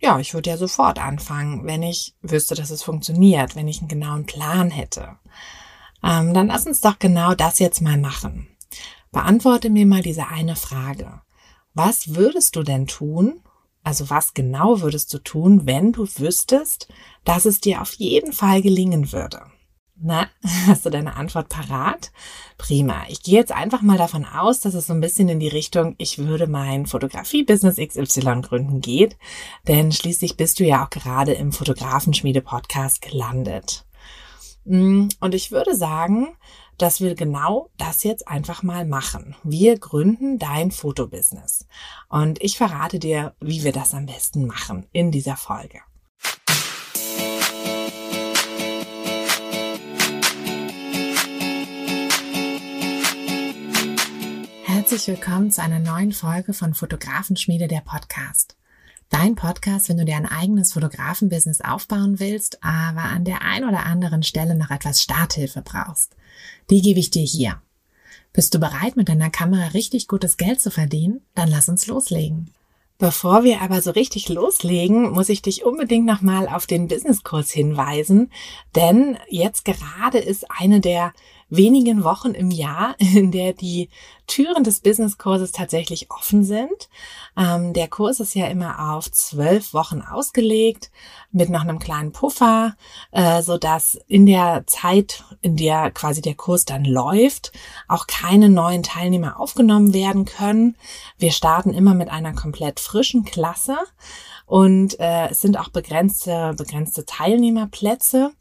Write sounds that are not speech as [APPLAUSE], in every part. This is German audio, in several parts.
ja, ich würde ja sofort anfangen, wenn ich wüsste, dass es funktioniert, wenn ich einen genauen Plan hätte. Ähm, dann lass uns doch genau das jetzt mal machen. Beantworte mir mal diese eine Frage. Was würdest du denn tun? Also was genau würdest du tun, wenn du wüsstest, dass es dir auf jeden Fall gelingen würde? Na, [LAUGHS] hast du deine Antwort parat? Prima. Ich gehe jetzt einfach mal davon aus, dass es so ein bisschen in die Richtung, ich würde mein Fotografie-Business XY gründen geht, denn schließlich bist du ja auch gerade im Fotografenschmiede-Podcast gelandet. Mm, und ich würde sagen, dass wir genau das jetzt einfach mal machen. Wir gründen dein Fotobusiness. Und ich verrate dir, wie wir das am besten machen in dieser Folge. Herzlich willkommen zu einer neuen Folge von Fotografenschmiede der Podcast. Dein Podcast, wenn du dir ein eigenes Fotografenbusiness aufbauen willst, aber an der ein oder anderen Stelle noch etwas Starthilfe brauchst. Die gebe ich dir hier. Bist du bereit, mit deiner Kamera richtig gutes Geld zu verdienen? Dann lass uns loslegen. Bevor wir aber so richtig loslegen, muss ich dich unbedingt nochmal auf den Businesskurs hinweisen, denn jetzt gerade ist eine der wenigen Wochen im Jahr, [LAUGHS] in der die Türen des Businesskurses tatsächlich offen sind. Ähm, der Kurs ist ja immer auf zwölf Wochen ausgelegt mit noch einem kleinen Puffer, äh, so dass in der Zeit, in der quasi der Kurs dann läuft, auch keine neuen Teilnehmer aufgenommen werden können. Wir starten immer mit einer komplett frischen Klasse. Und äh, es sind auch begrenzte, begrenzte Teilnehmerplätze,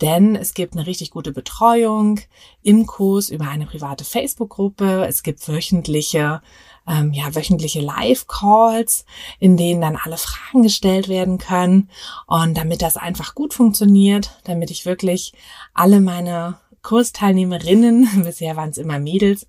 denn es gibt eine richtig gute Betreuung im Kurs über eine private Facebook-Gruppe. Es gibt wöchentliche ähm, ja, wöchentliche Live-Calls, in denen dann alle Fragen gestellt werden können. Und damit das einfach gut funktioniert, damit ich wirklich alle meine Kursteilnehmerinnen, [LAUGHS] bisher waren es immer Mädels,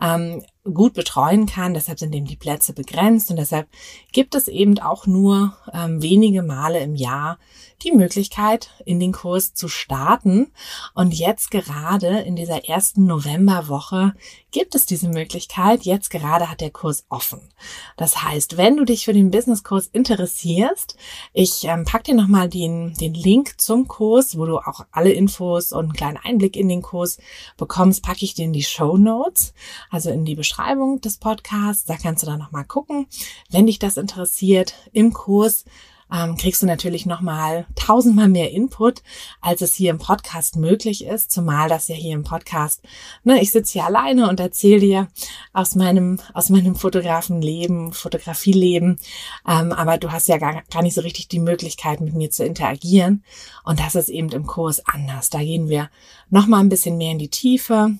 ähm, gut betreuen kann. Deshalb sind eben die Plätze begrenzt und deshalb gibt es eben auch nur ähm, wenige Male im Jahr die Möglichkeit, in den Kurs zu starten. Und jetzt gerade in dieser ersten Novemberwoche gibt es diese Möglichkeit. Jetzt gerade hat der Kurs offen. Das heißt, wenn du dich für den Businesskurs interessierst, ich ähm, pack dir nochmal den, den Link zum Kurs, wo du auch alle Infos und einen kleinen Einblick in den Kurs bekommst, packe ich dir in die Show Notes, also in die Beschreibung des Podcasts. Da kannst du dann nochmal gucken. Wenn dich das interessiert, im Kurs ähm, kriegst du natürlich nochmal tausendmal mehr Input, als es hier im Podcast möglich ist, zumal das ja hier im Podcast, ne, ich sitze hier alleine und erzähle dir aus meinem, aus meinem Fotografenleben, Fotografieleben, ähm, aber du hast ja gar, gar nicht so richtig die Möglichkeit, mit mir zu interagieren und das ist eben im Kurs anders. Da gehen wir nochmal ein bisschen mehr in die Tiefe,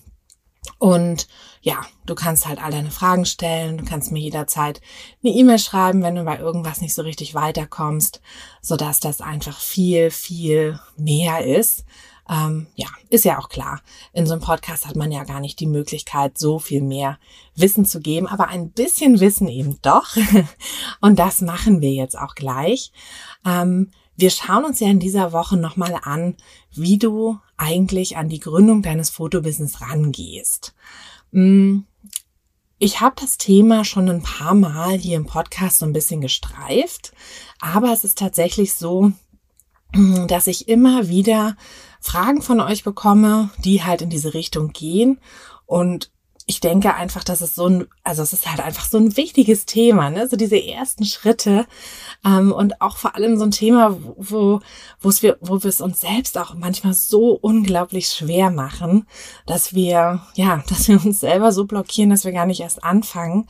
und ja, du kannst halt all deine Fragen stellen, du kannst mir jederzeit eine E-Mail schreiben, wenn du bei irgendwas nicht so richtig weiterkommst, so dass das einfach viel, viel mehr ist. Ähm, ja, ist ja auch klar. In so einem Podcast hat man ja gar nicht die Möglichkeit, so viel mehr Wissen zu geben, aber ein bisschen Wissen eben doch. [LAUGHS] Und das machen wir jetzt auch gleich. Ähm, wir schauen uns ja in dieser Woche nochmal an, wie du eigentlich an die Gründung deines Fotobusiness rangehst. Mm, ich habe das Thema schon ein paar Mal hier im Podcast so ein bisschen gestreift, aber es ist tatsächlich so, mm, dass ich immer wieder Fragen von euch bekomme, die halt in diese Richtung gehen und ich denke einfach, dass es so ein, also es ist halt einfach so ein wichtiges Thema, ne? So diese ersten Schritte ähm, und auch vor allem so ein Thema, wo wo es wir, wo wir es uns selbst auch manchmal so unglaublich schwer machen, dass wir ja, [LAUGHS] dass wir uns selber so blockieren, dass wir gar nicht erst anfangen.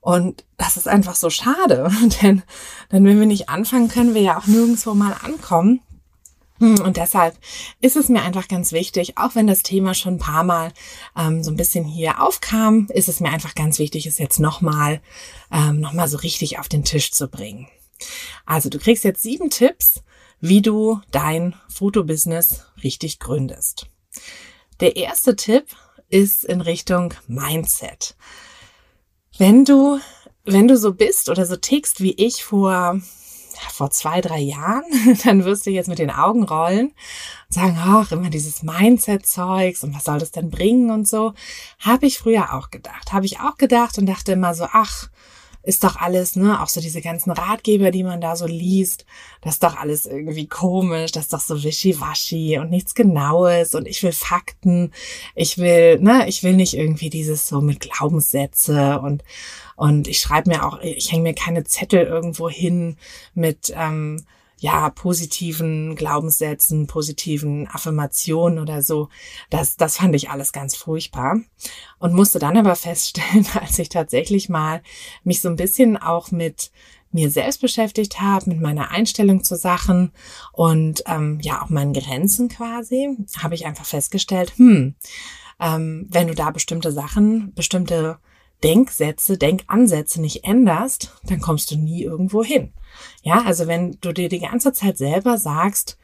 Und das ist einfach so schade, [LAUGHS] denn denn wenn wir nicht anfangen, können wir ja auch nirgendwo mal ankommen. Hm, und deshalb ist es mir einfach ganz wichtig, auch wenn das Thema schon ein paar Mal ähm, so ein bisschen hier aufkam, ist es mir einfach ganz wichtig, es jetzt nochmal ähm, noch so richtig auf den Tisch zu bringen. Also du kriegst jetzt sieben Tipps, wie du dein Fotobusiness richtig gründest. Der erste Tipp ist in Richtung Mindset. Wenn du, wenn du so bist oder so tickst wie ich vor vor zwei, drei Jahren, [LAUGHS] dann wirst du jetzt mit den Augen rollen und sagen, ach, immer dieses Mindset-Zeugs und was soll das denn bringen und so. Habe ich früher auch gedacht. Habe ich auch gedacht und dachte immer so, ach, ist doch alles, ne, auch so diese ganzen Ratgeber, die man da so liest, das ist doch alles irgendwie komisch, das ist doch so wischiwaschi und nichts Genaues und ich will Fakten, ich will, ne, ich will nicht irgendwie dieses so mit Glaubenssätze und und ich schreibe mir auch, ich hänge mir keine Zettel irgendwo hin mit ähm, ja, positiven Glaubenssätzen, positiven Affirmationen oder so. Das, das fand ich alles ganz furchtbar. Und musste dann aber [LAUGHS] feststellen, als ich tatsächlich mal mich so ein bisschen auch mit mir selbst beschäftigt habe, mit meiner Einstellung zu Sachen und ähm, ja auch meinen Grenzen quasi, habe ich einfach festgestellt, hm, ähm, wenn du da bestimmte Sachen, bestimmte Denksätze, Denkansätze nicht änderst, dann kommst du nie irgendwo hin. Ja, also wenn du dir die ganze Zeit selber sagst,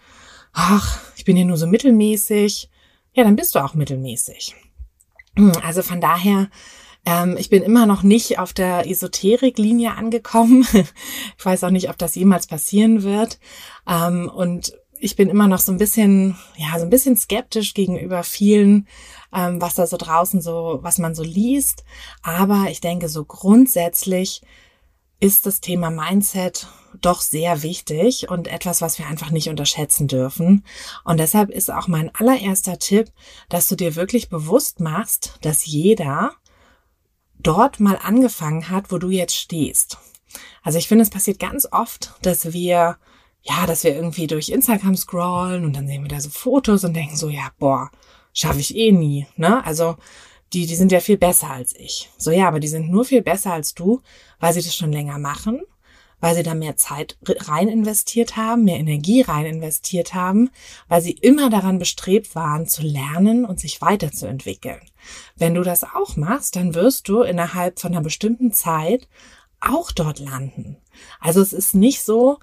ach, ich bin ja nur so mittelmäßig, ja, dann bist du auch mittelmäßig. Also von daher, ähm, ich bin immer noch nicht auf der Esoterik-Linie angekommen. [LAUGHS] ich weiß auch nicht, ob das jemals passieren wird. Ähm, und ich bin immer noch so ein bisschen, ja, so ein bisschen skeptisch gegenüber vielen ähm, was da so draußen so, was man so liest. Aber ich denke, so grundsätzlich ist das Thema Mindset doch sehr wichtig und etwas, was wir einfach nicht unterschätzen dürfen. Und deshalb ist auch mein allererster Tipp, dass du dir wirklich bewusst machst, dass jeder dort mal angefangen hat, wo du jetzt stehst. Also ich finde, es passiert ganz oft, dass wir, ja, dass wir irgendwie durch Instagram scrollen und dann sehen wir da so Fotos und denken so, ja, boah, schaffe ich eh nie, ne? Also die, die sind ja viel besser als ich. So ja, aber die sind nur viel besser als du, weil sie das schon länger machen, weil sie da mehr Zeit rein investiert haben, mehr Energie rein investiert haben, weil sie immer daran bestrebt waren, zu lernen und sich weiterzuentwickeln. Wenn du das auch machst, dann wirst du innerhalb von einer bestimmten Zeit auch dort landen. Also es ist nicht so,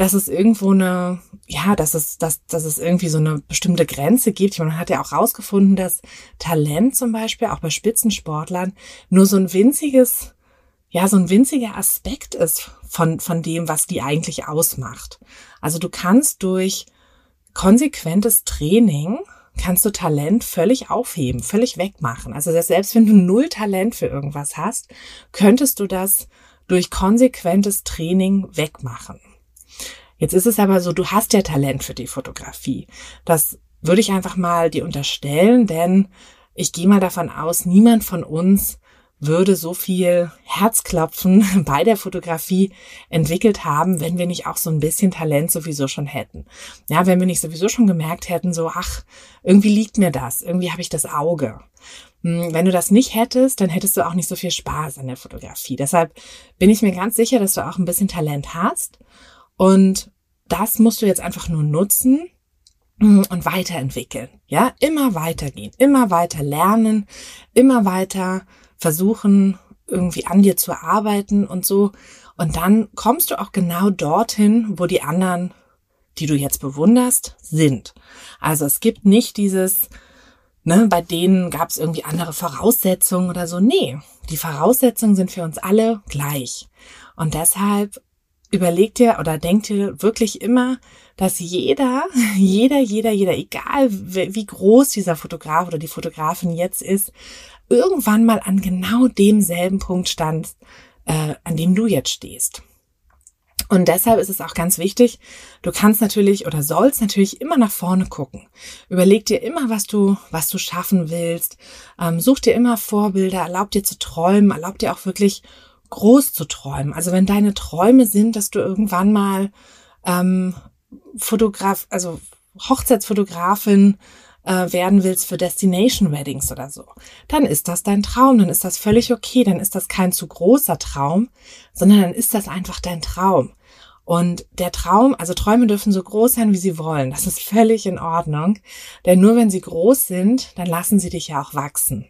dass es irgendwo eine, ja, dass es, dass, dass es irgendwie so eine bestimmte Grenze gibt. Man hat ja auch rausgefunden, dass Talent zum Beispiel auch bei Spitzensportlern nur so ein winziges, ja, so ein winziger Aspekt ist von, von dem, was die eigentlich ausmacht. Also du kannst durch konsequentes Training kannst du Talent völlig aufheben, völlig wegmachen. Also selbst wenn du null Talent für irgendwas hast, könntest du das durch konsequentes Training wegmachen. Jetzt ist es aber so, du hast ja Talent für die Fotografie. Das würde ich einfach mal dir unterstellen, denn ich gehe mal davon aus, niemand von uns würde so viel Herzklopfen [LAUGHS] bei der Fotografie entwickelt haben, wenn wir nicht auch so ein bisschen Talent sowieso schon hätten. Ja, wenn wir nicht sowieso schon gemerkt hätten, so, ach, irgendwie liegt mir das, irgendwie habe ich das Auge. Hm, wenn du das nicht hättest, dann hättest du auch nicht so viel Spaß an der Fotografie. Deshalb bin ich mir ganz sicher, dass du auch ein bisschen Talent hast und das musst du jetzt einfach nur nutzen mm, und weiterentwickeln. Ja, immer weitergehen, immer weiter lernen, immer weiter versuchen, irgendwie an dir zu arbeiten und so. Und dann kommst du auch genau dorthin, wo die anderen, die du jetzt bewunderst, sind. Also es gibt nicht dieses, ne, bei denen gab es irgendwie andere Voraussetzungen oder so. Nee, die Voraussetzungen sind für uns alle gleich. Und deshalb überleg dir oder denk dir wirklich immer, dass jeder, [LAUGHS] jeder, jeder, jeder, egal wie groß dieser Fotograf oder die Fotografin jetzt ist, irgendwann mal an genau demselben Punkt stand, äh, an dem du jetzt stehst. Und deshalb ist es auch ganz wichtig, du kannst natürlich oder sollst natürlich immer nach vorne gucken. Überleg dir immer, was du, was du schaffen willst. Ähm, such dir immer Vorbilder, erlaub dir zu träumen, erlaub dir auch wirklich groß zu träumen. Also wenn deine Träume sind, dass du irgendwann mal ähm, Fotograf, also Hochzeitsfotografin äh, werden willst für Destination Weddings oder so, dann ist das dein Traum, dann ist das völlig okay, dann ist das kein zu großer Traum, sondern dann ist das einfach dein Traum. Und der Traum, also Träume dürfen so groß sein, wie sie wollen. Das ist völlig in Ordnung. Denn nur wenn sie groß sind, dann lassen sie dich ja auch wachsen.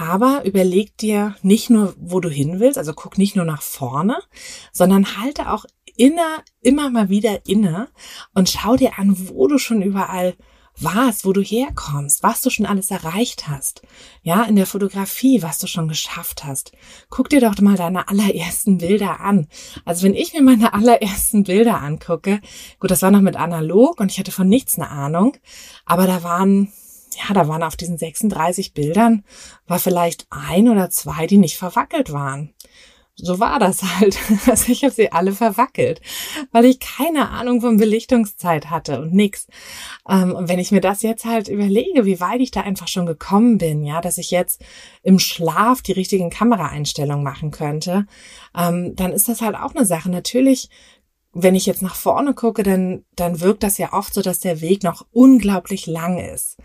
Aber überleg dir nicht nur, wo du hin willst, also guck nicht nur nach vorne, sondern halte auch inner, immer mal wieder inne und schau dir an, wo du schon überall warst, wo du herkommst, was du schon alles erreicht hast. Ja, in der Fotografie, was du schon geschafft hast. Guck dir doch mal deine allerersten Bilder an. Also wenn ich mir meine [LAUGHS] allerersten Bilder angucke, gut, das war noch mit analog und ich hatte von nichts eine Ahnung, aber da waren ja, da waren auf diesen 36 Bildern, war vielleicht ein oder zwei, die nicht verwackelt waren so war das [LAUGHS] halt. Also ich habe sie alle verwackelt, weil ich keine Ahnung von Belichtungszeit hatte und nix. Ähm, und wenn ich mir das jetzt halt überlege, wie weit ich da einfach schon gekommen bin, ja, dass ich jetzt im Schlaf die richtigen Kameraeinstellungen machen könnte, ähm, dann ist das halt auch eine Sache. Natürlich wenn ich jetzt nach vorne gucke, dann, dann wirkt das ja oft so, dass der Weg noch unglaublich lang ist.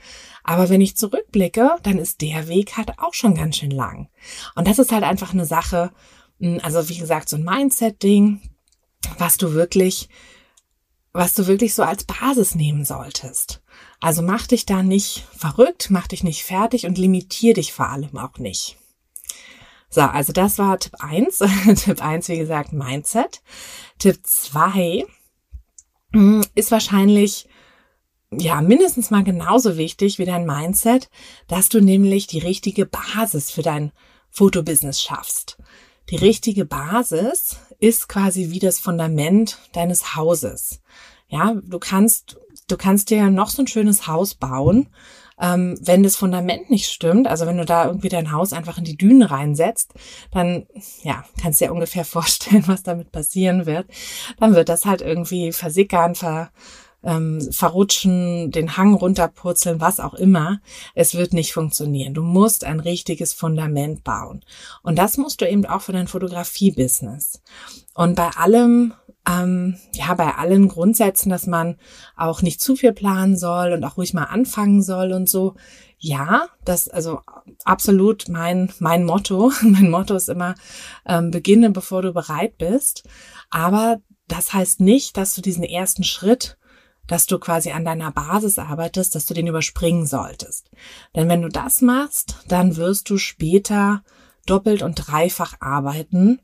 Aber wenn ich zurückblicke, dann ist der Weg halt auch schon ganz schön lang. Und das ist halt einfach eine Sache, hm, also wie gesagt, so ein Mindset-Ding, was du wirklich, was du wirklich so als Basis nehmen solltest. Also mach dich da nicht verrückt, mach dich nicht fertig und limitier dich vor allem auch nicht. So, also das war Tipp eins. [LAUGHS] Tipp eins, wie gesagt, Mindset. Tipp zwei hm, ist wahrscheinlich ja, mindestens mal genauso wichtig wie dein Mindset, dass du nämlich die richtige Basis für dein Fotobusiness schaffst. Die richtige Basis ist quasi wie das Fundament deines Hauses. Ja, du kannst, du kannst dir noch so ein schönes Haus bauen. Ähm, wenn das Fundament nicht stimmt, also wenn du da irgendwie dein Haus einfach in die Dünen reinsetzt, dann, ja, kannst du dir ungefähr [LAUGHS] vorstellen, was damit passieren wird. Dann wird das halt irgendwie versickern, ver, ähm, verrutschen, den Hang runterpurzeln, was auch immer. Es wird nicht funktionieren. Du musst ein richtiges Fundament bauen. Und das musst du eben auch für dein Fotografie-Business. Und bei allem, ähm, ja, bei allen Grundsätzen, dass man auch nicht zu viel planen soll und auch ruhig mal anfangen soll und so. Ja, das also absolut mein mein Motto. [LAUGHS] Mein Motto ist immer ähm, beginne, bevor du bereit bist. Aber das heißt nicht, dass du diesen ersten Schritt dass du quasi an deiner Basis arbeitest, dass du den überspringen solltest. Denn wenn du das machst, dann wirst du später doppelt und dreifach arbeiten,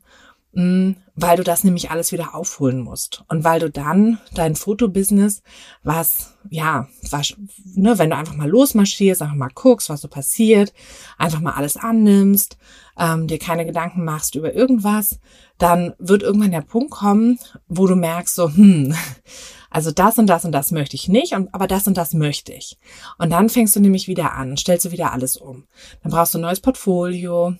weil du das nämlich alles wieder aufholen musst. Und weil du dann dein Fotobusiness, was, ja, was, ne, wenn du einfach mal losmarschierst, einfach mal guckst, was so passiert, einfach mal alles annimmst, ähm, dir keine Gedanken machst über irgendwas, dann wird irgendwann der Punkt kommen, wo du merkst so, hm, [LAUGHS] also das und das und das möchte ich nicht, aber das und das möchte ich. Und dann fängst du nämlich wieder an, stellst du wieder alles um. Dann brauchst du ein neues Portfolio,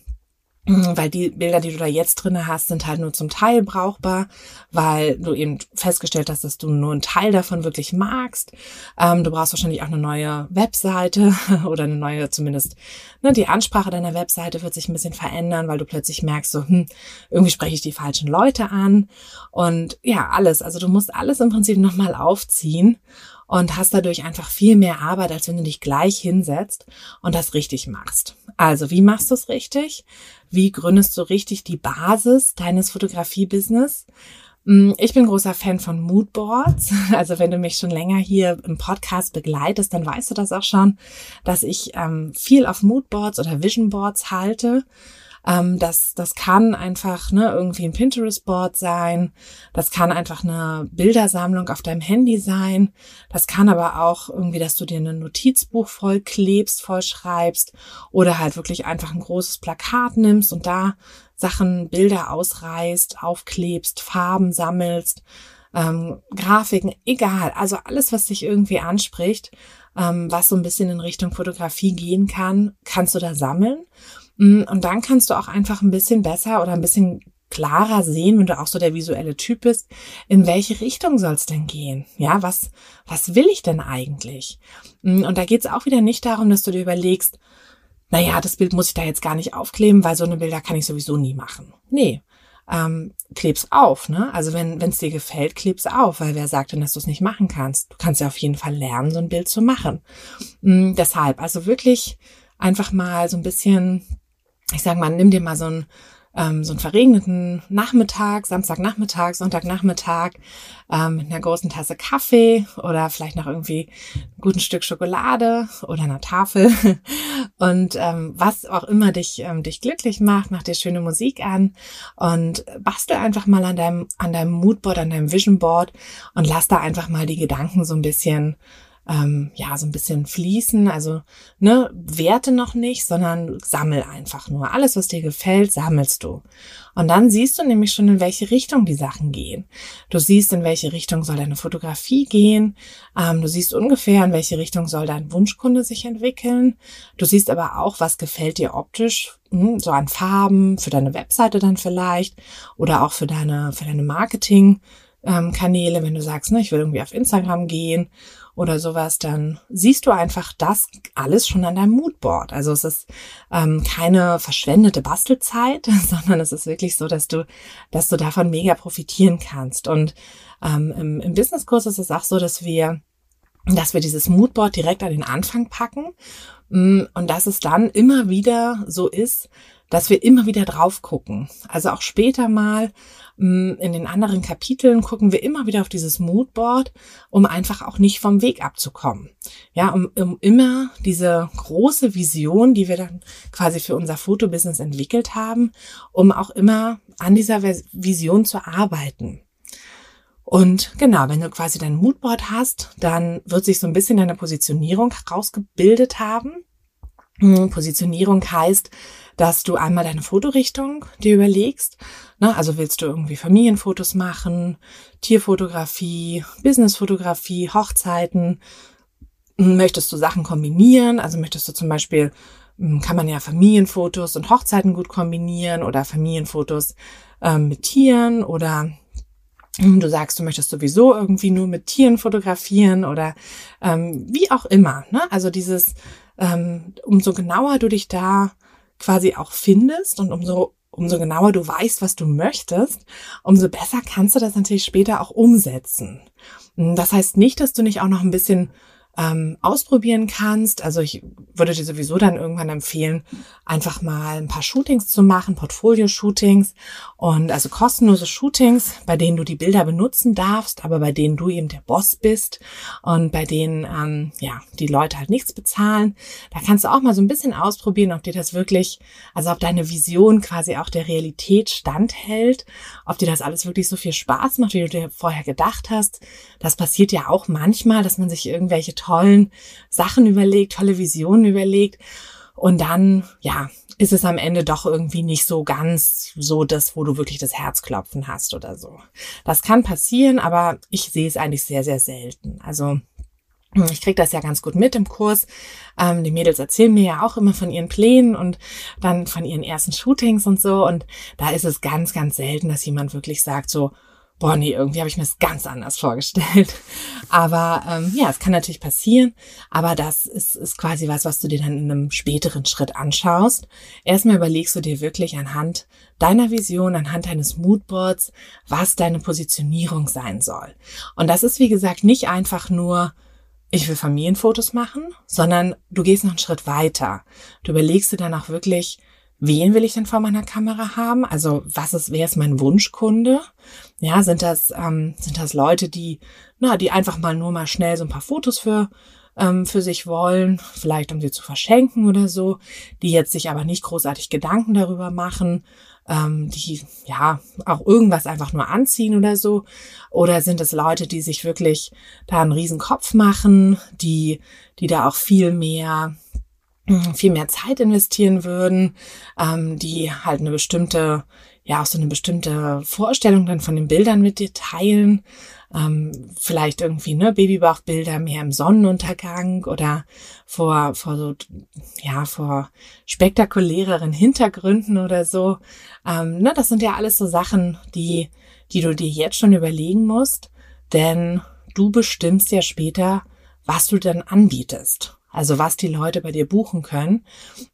weil die Bilder, die du da jetzt drinne hast, sind halt nur zum Teil brauchbar, weil du eben festgestellt hast, dass du nur einen Teil davon wirklich magst. Ähm, du brauchst wahrscheinlich auch eine neue Webseite [LAUGHS] oder eine neue, zumindest ne, die Ansprache deiner Webseite wird sich ein bisschen verändern, weil du plötzlich merkst, so hm, irgendwie spreche ich die falschen Leute an und ja alles. Also du musst alles im Prinzip nochmal aufziehen und hast dadurch einfach viel mehr Arbeit, als wenn du dich gleich hinsetzt und das richtig machst. Also, wie machst du es richtig? Wie gründest du richtig die Basis deines Fotografie-Business? Mm, ich bin großer Fan von Moodboards. [LAUGHS] Also wenn du mich schon länger hier im Podcast begleitest, dann weißt du das auch schon, dass ich ähm, viel auf Moodboards oder Visionboards halte. Ähm, das, das kann einfach ne, irgendwie ein Pinterest-Board sein. Das kann einfach eine Bildersammlung auf deinem Handy sein. Das kann aber auch irgendwie, dass du dir ein Notizbuch voll klebst, voll schreibst oder halt wirklich einfach ein großes Plakat nimmst und da Sachen, Bilder ausreißt, aufklebst, Farben sammelst, ähm, Grafiken, egal. Also alles, was dich irgendwie anspricht, ähm, was so ein bisschen in Richtung Fotografie gehen kann, kannst du da sammeln. Mm, und dann kannst du auch einfach ein bisschen besser oder ein bisschen klarer sehen, wenn du auch so der visuelle Typ bist, in welche Richtung soll es denn gehen? Ja, was, was will ich denn eigentlich? Mm, und da geht es auch wieder nicht darum, dass du dir überlegst, naja, das Bild muss ich da jetzt gar nicht aufkleben, weil so eine Bilder kann ich sowieso nie machen. Nee, ähm, kleb's auf. Ne? Also wenn es dir gefällt, kleb's auf, weil wer sagt denn, dass du es nicht machen kannst? Du kannst ja auf jeden Fall lernen, so ein Bild zu machen. Mhm, deshalb, also wirklich einfach mal so ein bisschen, ich sag mal, nimm dir mal so ein ähm, so einen verregneten Nachmittag, Samstagnachmittag, Sonntagnachmittag ähm, mit einer großen Tasse Kaffee oder vielleicht noch irgendwie ein guten Stück Schokolade oder einer Tafel. [LAUGHS] Und ähm, was auch immer dich ähm, dich glücklich macht, mach dir schöne Musik an und bastel einfach mal an deinem an deinem Moodboard, an deinem Vision Board und lass da einfach mal die Gedanken so ein bisschen ähm, ja so ein bisschen fließen. Also ne, werte noch nicht, sondern sammel einfach nur. Alles, was dir gefällt, sammelst du. Und dann siehst du nämlich schon, in welche Richtung die Sachen gehen. Du siehst, in welche Richtung soll deine Fotografie gehen. Ähm, du siehst ungefähr, in welche Richtung soll dein Wunschkunde sich entwickeln. Du siehst aber auch, was gefällt dir optisch, hm, so an Farben, für deine Webseite dann vielleicht oder auch für deine, für deine Marketing. Ähm, Kanäle, wenn du sagst, ne, ich will irgendwie auf Instagram gehen oder sowas, dann siehst du einfach das alles schon an deinem Moodboard. Also es ist ähm, keine verschwendete Bastelzeit, [LAUGHS] sondern es ist wirklich so, dass du, dass du davon mega profitieren kannst. Und ähm, im, im Businesskurs ist es auch so, dass wir dass wir dieses Moodboard direkt an den Anfang packen mm, und dass es dann immer wieder so ist, dass wir immer wieder drauf gucken. Also auch später mal in den anderen Kapiteln gucken wir immer wieder auf dieses Moodboard, um einfach auch nicht vom Weg abzukommen. Ja, um, um immer diese große Vision, die wir dann quasi für unser Fotobusiness entwickelt haben, um auch immer an dieser Vision zu arbeiten. Und genau, wenn du quasi dein Moodboard hast, dann wird sich so ein bisschen deine Positionierung herausgebildet haben. Mm, Positionierung heißt, dass du einmal deine Fotorichtung dir überlegst. Ne? Also willst du irgendwie Familienfotos machen, Tierfotografie, Businessfotografie, Hochzeiten? Möchtest du Sachen kombinieren? Also möchtest du zum Beispiel, hm, kann man ja Familienfotos und Hochzeiten gut kombinieren oder Familienfotos ähm, mit Tieren oder hm, du sagst, du möchtest sowieso irgendwie nur mit Tieren fotografieren oder ähm, wie auch immer. Ne? Also dieses, ähm, umso genauer du dich da quasi auch findest und umso umso genauer du weißt, was du möchtest, umso besser kannst du das natürlich später auch umsetzen. Das heißt nicht, dass du nicht auch noch ein bisschen ähm, ausprobieren kannst. Also ich würde dir sowieso dann irgendwann empfehlen, einfach mal ein paar Shootings zu machen, Portfolio-Shootings und also kostenlose Shootings, bei denen du die Bilder benutzen darfst, aber bei denen du eben der Boss bist und bei denen ähm, ja die Leute halt nichts bezahlen. Da kannst du auch mal so ein bisschen ausprobieren, ob dir das wirklich, also ob deine Vision quasi auch der Realität standhält, ob dir das alles wirklich so viel Spaß macht, wie du dir vorher gedacht hast. Das passiert ja auch manchmal, dass man sich irgendwelche tollen Sachen überlegt, tolle Visionen überlegt. Und dann, ja, ist es am Ende doch irgendwie nicht so ganz so das, wo du wirklich das Herzklopfen hast oder so. Das kann passieren, aber ich sehe es eigentlich sehr, sehr selten. Also ich krieg das ja ganz gut mit im Kurs. Ähm, die Mädels erzählen mir ja auch immer von ihren Plänen und dann von ihren ersten Shootings und so. Und da ist es ganz, ganz selten, dass jemand wirklich sagt so, boah, nee, irgendwie habe ich mir das ganz anders vorgestellt. [LAUGHS] Aber ähm, ja, es kann natürlich passieren, aber das ist, ist quasi was, was du dir dann in einem späteren Schritt anschaust. Erstmal überlegst du dir wirklich anhand deiner Vision, anhand deines Moodboards, was deine Positionierung sein soll. Und das ist, wie gesagt, nicht einfach nur, ich will Familienfotos machen, sondern du gehst noch einen Schritt weiter. Du überlegst dir dann auch wirklich, wen will ich denn vor meiner Kamera haben? Also was ist, wer ist mein Wunschkunde? Ja, sind das, ähm, sind das Leute, die, na, die einfach mal nur mal schnell so ein paar Fotos für, ähm, für sich wollen, vielleicht um sie zu verschenken oder so, die jetzt sich aber nicht großartig Gedanken darüber machen, ähm, die ja auch irgendwas einfach nur anziehen oder so? Oder sind es Leute, die sich wirklich da einen riesen Kopf machen, die, die da auch viel mehr viel mehr Zeit investieren würden, ähm, die halt eine bestimmte, ja auch so eine bestimmte Vorstellung dann von den Bildern mit dir teilen. Ähm, vielleicht irgendwie ne Babybauchbilder mehr im Sonnenuntergang oder vor vor so ja vor spektakuläreren Hintergründen oder so. Ähm, ne, das sind ja alles so Sachen, die die du dir jetzt schon überlegen musst, denn du bestimmst ja später, was du dann anbietest. Also was die Leute bei dir buchen können.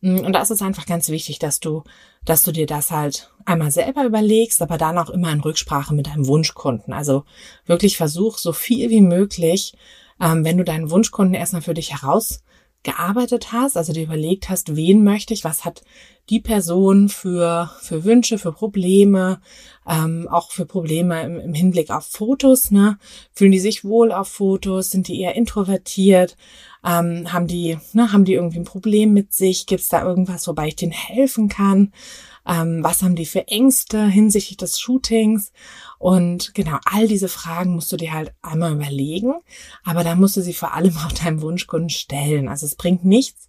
Mm, und da ist einfach ganz wichtig, dass du, dass du dir das halt einmal selber überlegst, aber dann auch immer in Rücksprache mit deinem Wunschkunden. Also wirklich versuch so viel wie möglich, ähm, wenn du deinen Wunschkunden erstmal für dich heraus gearbeitet hast, also dir überlegt hast, wen möchte ich, was hat die Person für, für Wünsche, für Probleme, ähm, auch für Probleme im, im Hinblick auf Fotos, ne? Fühlen die sich wohl auf Fotos? Sind die eher introvertiert? Ähm, haben die, ne, haben die irgendwie ein Problem mit sich? Gibt es da irgendwas, wobei ich denen helfen kann? Ähm, was haben die für Ängste hinsichtlich des Shootings? Und genau, all diese Fragen musst du dir halt einmal überlegen, aber dann musst du sie vor allem [LAUGHS] auch deinem Wunschkunden stellen. Also es bringt nichts,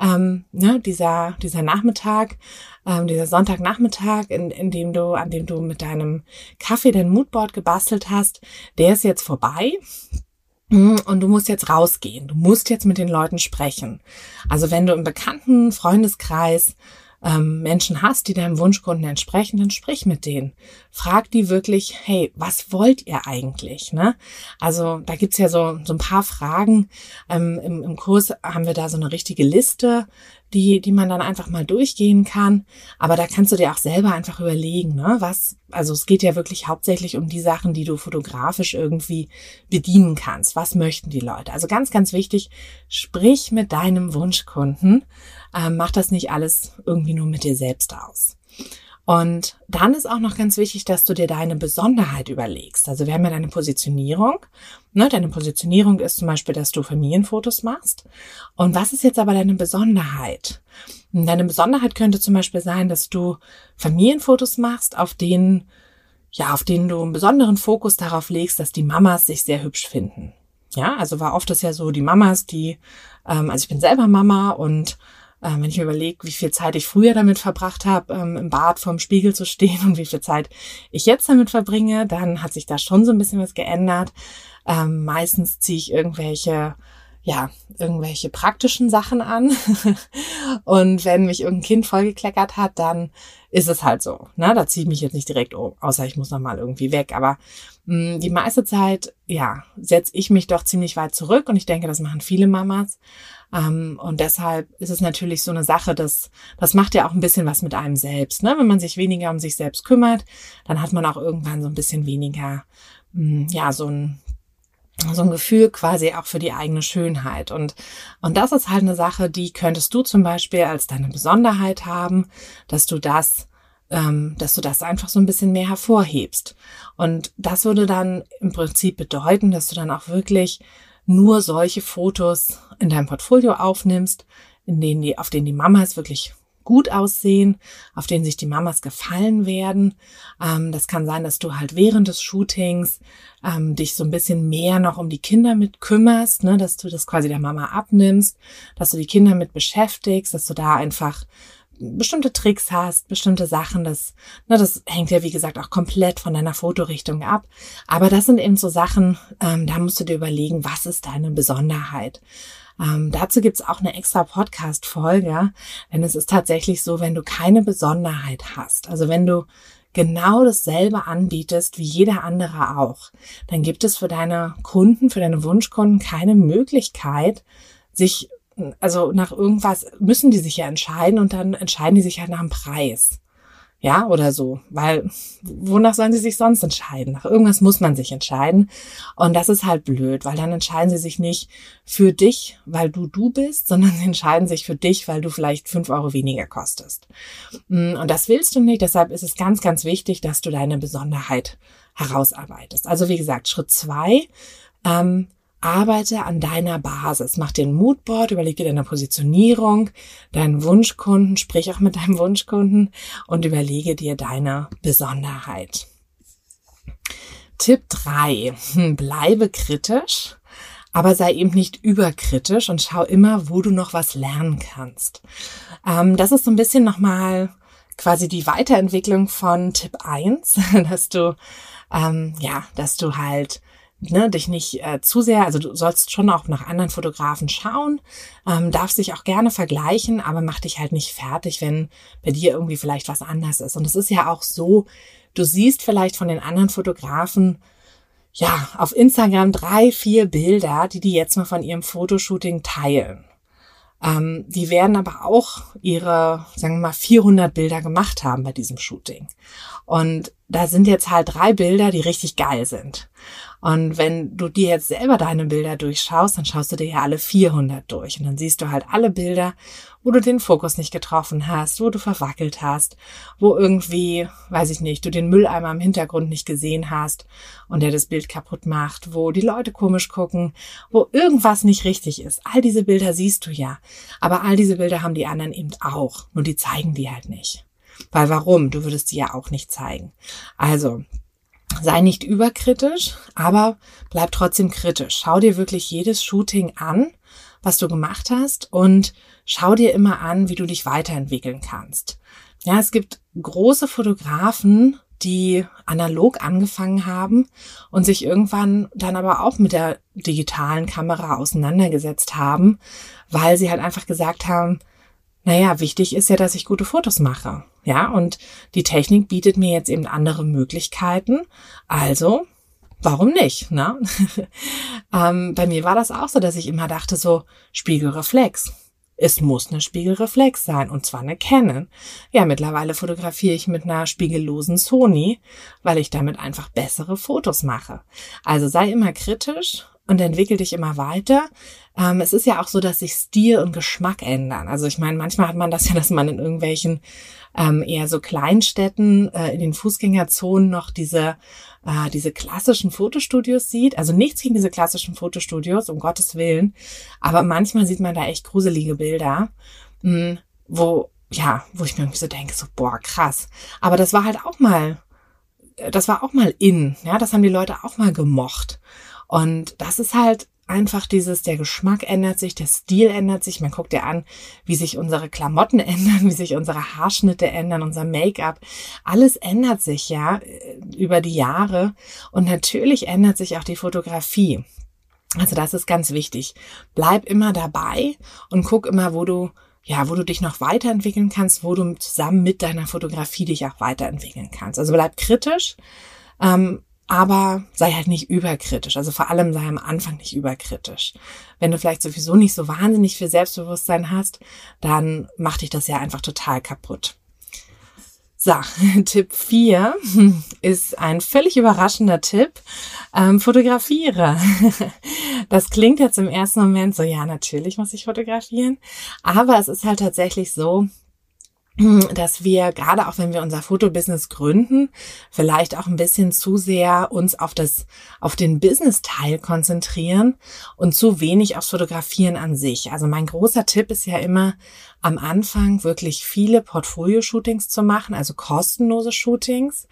ähm, ne, dieser, dieser Nachmittag, ähm, dieser Sonntagnachmittag, in, in dem du, an dem du mit deinem Kaffee dein Moodboard gebastelt hast, der ist jetzt vorbei. Und du musst jetzt rausgehen. Du musst jetzt mit den Leuten sprechen. Also wenn du im bekannten Freundeskreis ähm, Menschen hast, die deinem Wunschkunden entsprechen, dann sprich mit denen. Frag die wirklich, hey, was wollt ihr eigentlich? Ne? Also da gibt's ja so, so ein paar Fragen. Ähm, im, Im Kurs haben wir da so eine richtige Liste, die, die man dann einfach mal durchgehen kann. Aber da kannst du dir auch selber einfach überlegen, ne? was, also es geht ja wirklich hauptsächlich um die Sachen, die du fotografisch irgendwie bedienen kannst. Was möchten die Leute? Also ganz, ganz wichtig, sprich mit deinem Wunschkunden. Ähm, mach das nicht alles irgendwie nur mit dir selbst aus. Und dann ist auch noch ganz wichtig, dass du dir deine Besonderheit überlegst. Also wir haben ja deine Positionierung. Ne? Deine Positionierung ist zum Beispiel, dass du Familienfotos machst. Und was ist jetzt aber deine Besonderheit? Deine Besonderheit könnte zum Beispiel sein, dass du Familienfotos machst, auf denen, ja, auf denen du einen besonderen Fokus darauf legst, dass die Mamas sich sehr hübsch finden. Ja, also war oft das ja so, die Mamas, die, ähm, also ich bin selber Mama und wenn ich mir überlege, wie viel Zeit ich früher damit verbracht habe, ähm, im Bad vorm Spiegel zu stehen [LAUGHS] und wie viel Zeit ich jetzt damit verbringe, dann hat sich da schon so ein bisschen was geändert. Ähm, meistens ziehe ich irgendwelche ja, irgendwelche praktischen Sachen an. [LAUGHS] und wenn mich irgendein Kind vollgekleckert hat, dann ist es halt so. Ne? Da ziehe ich mich jetzt nicht direkt um, außer ich muss nochmal irgendwie weg. Aber mh, mm, die meiste Zeit, ja, setze ich mich doch ziemlich weit zurück und ich denke, das machen viele Mamas. Ähm, und deshalb ist es natürlich so eine Sache, dass das macht ja auch ein bisschen was mit einem selbst. Ne? Wenn man sich weniger um sich selbst kümmert, dann hat man auch irgendwann so ein bisschen weniger, mh, ja, so ein so ein Gefühl quasi auch für die eigene Schönheit. Und, und das ist halt eine Sache, die könntest du zum Beispiel als deine Besonderheit haben, dass du das, ähm, dass du das einfach so ein bisschen mehr hervorhebst. Und das würde dann im Prinzip bedeuten, dass du dann auch wirklich nur solche Fotos in deinem Portfolio aufnimmst, in denen die, auf denen die Mamas wirklich gut aussehen, auf denen sich die Mamas gefallen werden. Ähm, das kann sein, dass du halt während des Shootings ähm, dich so ein bisschen mehr noch um die Kinder mit kümmerst, ne, dass du das quasi der Mama abnimmst, dass du die Kinder mit beschäftigst, dass du da einfach bestimmte Tricks hast, bestimmte Sachen, das, ne, das hängt ja wie gesagt auch komplett von deiner Fotorichtung ab. Aber das sind eben so Sachen, ähm, da musst du dir überlegen, was ist deine Besonderheit. Ähm, dazu gibt's auch eine extra Podcast-Folge, denn es ist tatsächlich so, wenn du keine Besonderheit hast, also wenn du genau dasselbe anbietest wie jeder andere auch, dann gibt es für deine Kunden, für deine Wunschkunden keine Möglichkeit, sich, also nach irgendwas müssen die sich ja entscheiden und dann entscheiden die sich halt nach dem Preis ja, oder so, weil wonach sollen sie sich sonst entscheiden? Nach irgendwas muss man sich entscheiden und das ist halt blöd, weil dann entscheiden sie sich nicht für dich, weil du du bist, sondern sie entscheiden sich für dich, weil du vielleicht fünf Euro weniger kostest. Mm, und das willst du nicht, deshalb ist es ganz, ganz wichtig, dass du deine Besonderheit herausarbeitest. Also wie gesagt, Schritt zwei, ähm, arbeite an deiner Basis. Mach dir ein Moodboard, überleg dir deine Positionierung, deinen Wunschkunden, sprich auch mit deinem Wunschkunden und überlege dir deine Besonderheit. Tipp drei: hm, Bleibe kritisch, aber sei eben nicht überkritisch und schau immer, wo du noch was lernen kannst. Ähm, das ist so ein bisschen nochmal quasi die Weiterentwicklung von Tipp 1, [LAUGHS] dass du, ähm, ja, dass du halt ne, dich nicht äh, zu sehr, also du sollst schon auch nach anderen Fotografen schauen, ähm, darfst dich auch gerne vergleichen, aber mach dich halt nicht fertig, wenn bei dir irgendwie vielleicht was anders ist. Und es ist ja auch so, du siehst vielleicht von den anderen Fotografen, ja, auf Instagram drei, vier Bilder, die die jetzt mal von ihrem Fotoshooting teilen. Ähm, die werden aber auch ihre, sagen wir mal, 400 Bilder gemacht haben bei diesem Shooting. Und da sind jetzt halt drei Bilder, die richtig geil sind. Und wenn du dir jetzt selber deine Bilder durchschaust, dann schaust du dir ja alle 400 durch und dann siehst du halt alle Bilder, wo du den Fokus nicht getroffen hast, wo du verwackelt hast, wo irgendwie, weiß ich nicht, du den Mülleimer im Hintergrund nicht gesehen hast und der das Bild kaputt macht, wo die Leute komisch gucken, wo irgendwas nicht richtig ist. All diese Bilder siehst du ja. Aber all diese Bilder haben die anderen eben auch. Nur die zeigen die halt nicht. Weil warum? Du würdest sie ja auch nicht zeigen. Also, sei nicht überkritisch, aber bleib trotzdem kritisch. Schau dir wirklich jedes Shooting an, was du gemacht hast und schau dir immer an, wie du dich weiterentwickeln kannst. Ja, es gibt große Fotografen, die analog angefangen haben und sich irgendwann dann aber auch mit der digitalen Kamera auseinandergesetzt haben, weil sie halt einfach gesagt haben, naja, wichtig ist ja, dass ich gute Fotos mache. Ja, und die Technik bietet mir jetzt eben andere Möglichkeiten. Also, warum nicht? Ne? [LAUGHS] ähm, bei mir war das auch so, dass ich immer dachte, so Spiegelreflex. Es muss eine Spiegelreflex sein und zwar eine Canon. Ja, mittlerweile fotografiere ich mit einer spiegellosen Sony, weil ich damit einfach bessere Fotos mache. Also sei immer kritisch und entwickel dich immer weiter. Ähm, es ist ja auch so, dass sich Stil und Geschmack ändern. Also ich meine, manchmal hat man das ja, [LAUGHS] dass man in irgendwelchen ähm, eher so Kleinstädten äh, in den Fußgängerzonen noch diese äh, diese klassischen Fotostudios sieht. Also nichts gegen diese klassischen Fotostudios, um Gottes Willen. Aber manchmal sieht man da echt gruselige Bilder, mh, hm, wo, ja, wo ich mir irgendwie so denke, so, boah, krass. Aber das war halt auch mal, das war auch mal in, ja, das haben die Leute auch mal gemocht. Und das ist halt einfach dieses, der Geschmack ändert sich, der Stil ändert sich. Man guckt ja an, wie sich unsere Klamotten [LAUGHS] ändern, wie sich unsere Haarschnitte ändern, unser Make-up. Alles ändert sich ja äh, über die Jahre. Und natürlich ändert sich auch die Fotografie. Also das ist ganz wichtig. Bleib immer dabei und guck immer, wo du ja, wo du dich noch weiterentwickeln kannst, wo du zusammen mit deiner Fotografie dich auch weiterentwickeln kannst. Also bleib kritisch, ähm, aber sei halt nicht überkritisch. Also vor allem sei am Anfang nicht überkritisch. Wenn du vielleicht sowieso nicht so wahnsinnig viel Selbstbewusstsein hast, dann macht dich das ja einfach total kaputt. So, [LAUGHS] Tipp 4 [LAUGHS] ist ein völlig überraschender Tipp. Ähm, fotografiere. [LAUGHS] Das klingt jetzt im ersten Moment so, ja, natürlich muss ich fotografieren. Aber es ist halt tatsächlich so, dass wir gerade auch wenn wir unser Fotobusiness gründen, vielleicht auch ein bisschen zu sehr uns auf das, auf den Business-Teil konzentrieren und zu wenig aufs Fotografieren an sich. Also mein großer Tipp ist ja immer, am Anfang wirklich viele Portfolio-Shootings zu machen, also kostenlose Shootings.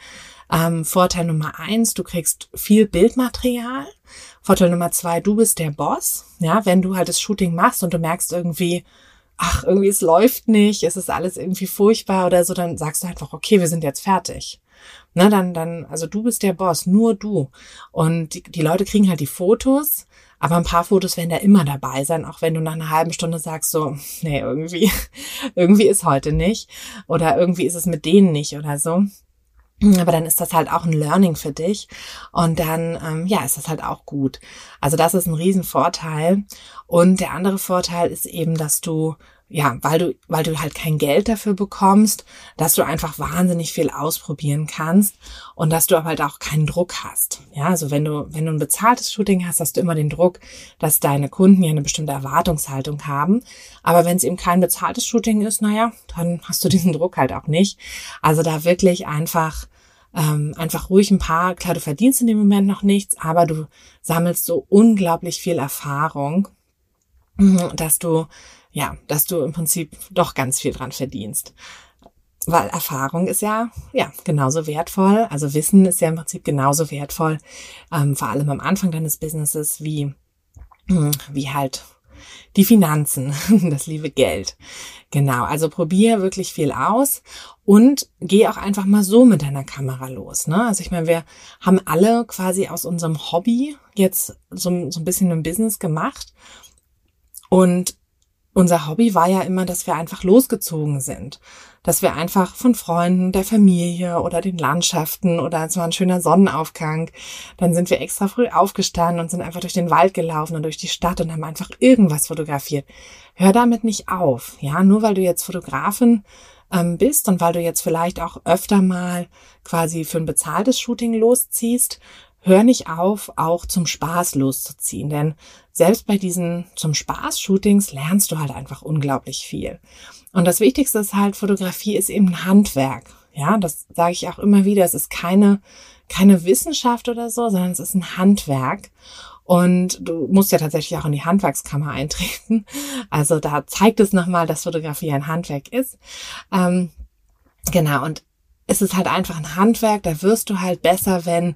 Ähm, Vorteil Nummer eins, du kriegst viel Bildmaterial. Vorteil Nummer zwei, du bist der Boss. Ja, wenn du halt das Shooting machst und du merkst irgendwie, ach, irgendwie es läuft nicht, es ist alles irgendwie furchtbar oder so, dann sagst du einfach, okay, wir sind jetzt fertig. Na, dann, dann, also du bist der Boss, nur du. Und die, die Leute kriegen halt die Fotos, aber ein paar Fotos werden da immer dabei sein, auch wenn du nach einer halben Stunde sagst, so, nee, irgendwie, [LAUGHS] irgendwie ist heute nicht. Oder irgendwie ist es mit denen nicht oder so. Aber dann ist das halt auch ein Learning für dich. Und dann, ähm, ja, ist das halt auch gut. Also das ist ein Riesenvorteil. Und der andere Vorteil ist eben, dass du ja, weil du, weil du halt kein Geld dafür bekommst, dass du einfach wahnsinnig viel ausprobieren kannst und dass du aber halt auch keinen Druck hast. Ja, also wenn du, wenn du ein bezahltes Shooting hast, hast du immer den Druck, dass deine Kunden ja eine bestimmte Erwartungshaltung haben. Aber wenn es eben kein bezahltes Shooting ist, naja, dann hast du [LAUGHS] diesen Druck halt auch nicht. Also da wirklich einfach, ähm, einfach ruhig ein paar, klar, du verdienst in dem Moment noch nichts, aber du sammelst so unglaublich viel Erfahrung, dass du ja, dass du im Prinzip doch ganz viel dran verdienst. Weil Erfahrung ist ja, ja, genauso wertvoll. Also Wissen ist ja im Prinzip genauso wertvoll, ähm, vor allem am Anfang deines Businesses, wie, hm, wie halt die Finanzen, [LAUGHS] das liebe Geld. Genau, also probier wirklich viel aus und geh auch einfach mal so mit deiner Kamera los. Ne? Also ich meine, wir haben alle quasi aus unserem Hobby jetzt so, so ein bisschen ein Business gemacht und unser Hobby war ja immer, dass wir einfach losgezogen sind. Dass wir einfach von Freunden, der Familie oder den Landschaften oder es war ein schöner Sonnenaufgang, dann sind wir extra früh aufgestanden und sind einfach durch den Wald gelaufen und durch die Stadt und haben einfach irgendwas fotografiert. Hör damit nicht auf. Ja, nur weil du jetzt Fotografin ähm, bist und weil du jetzt vielleicht auch öfter mal quasi für ein bezahltes Shooting losziehst, hör nicht auf, auch zum Spaß loszuziehen. Denn selbst bei diesen zum Spaß-Shootings lernst du halt einfach unglaublich viel. Und das Wichtigste ist halt, Fotografie ist eben ein Handwerk. Ja, das sage ich auch immer wieder. Es ist keine, keine Wissenschaft oder so, sondern es ist ein Handwerk. Und du musst ja tatsächlich auch in die Handwerkskammer eintreten. Also da zeigt es nochmal, dass Fotografie ein Handwerk ist. Ähm, genau, und es ist halt einfach ein Handwerk, da wirst du halt besser, wenn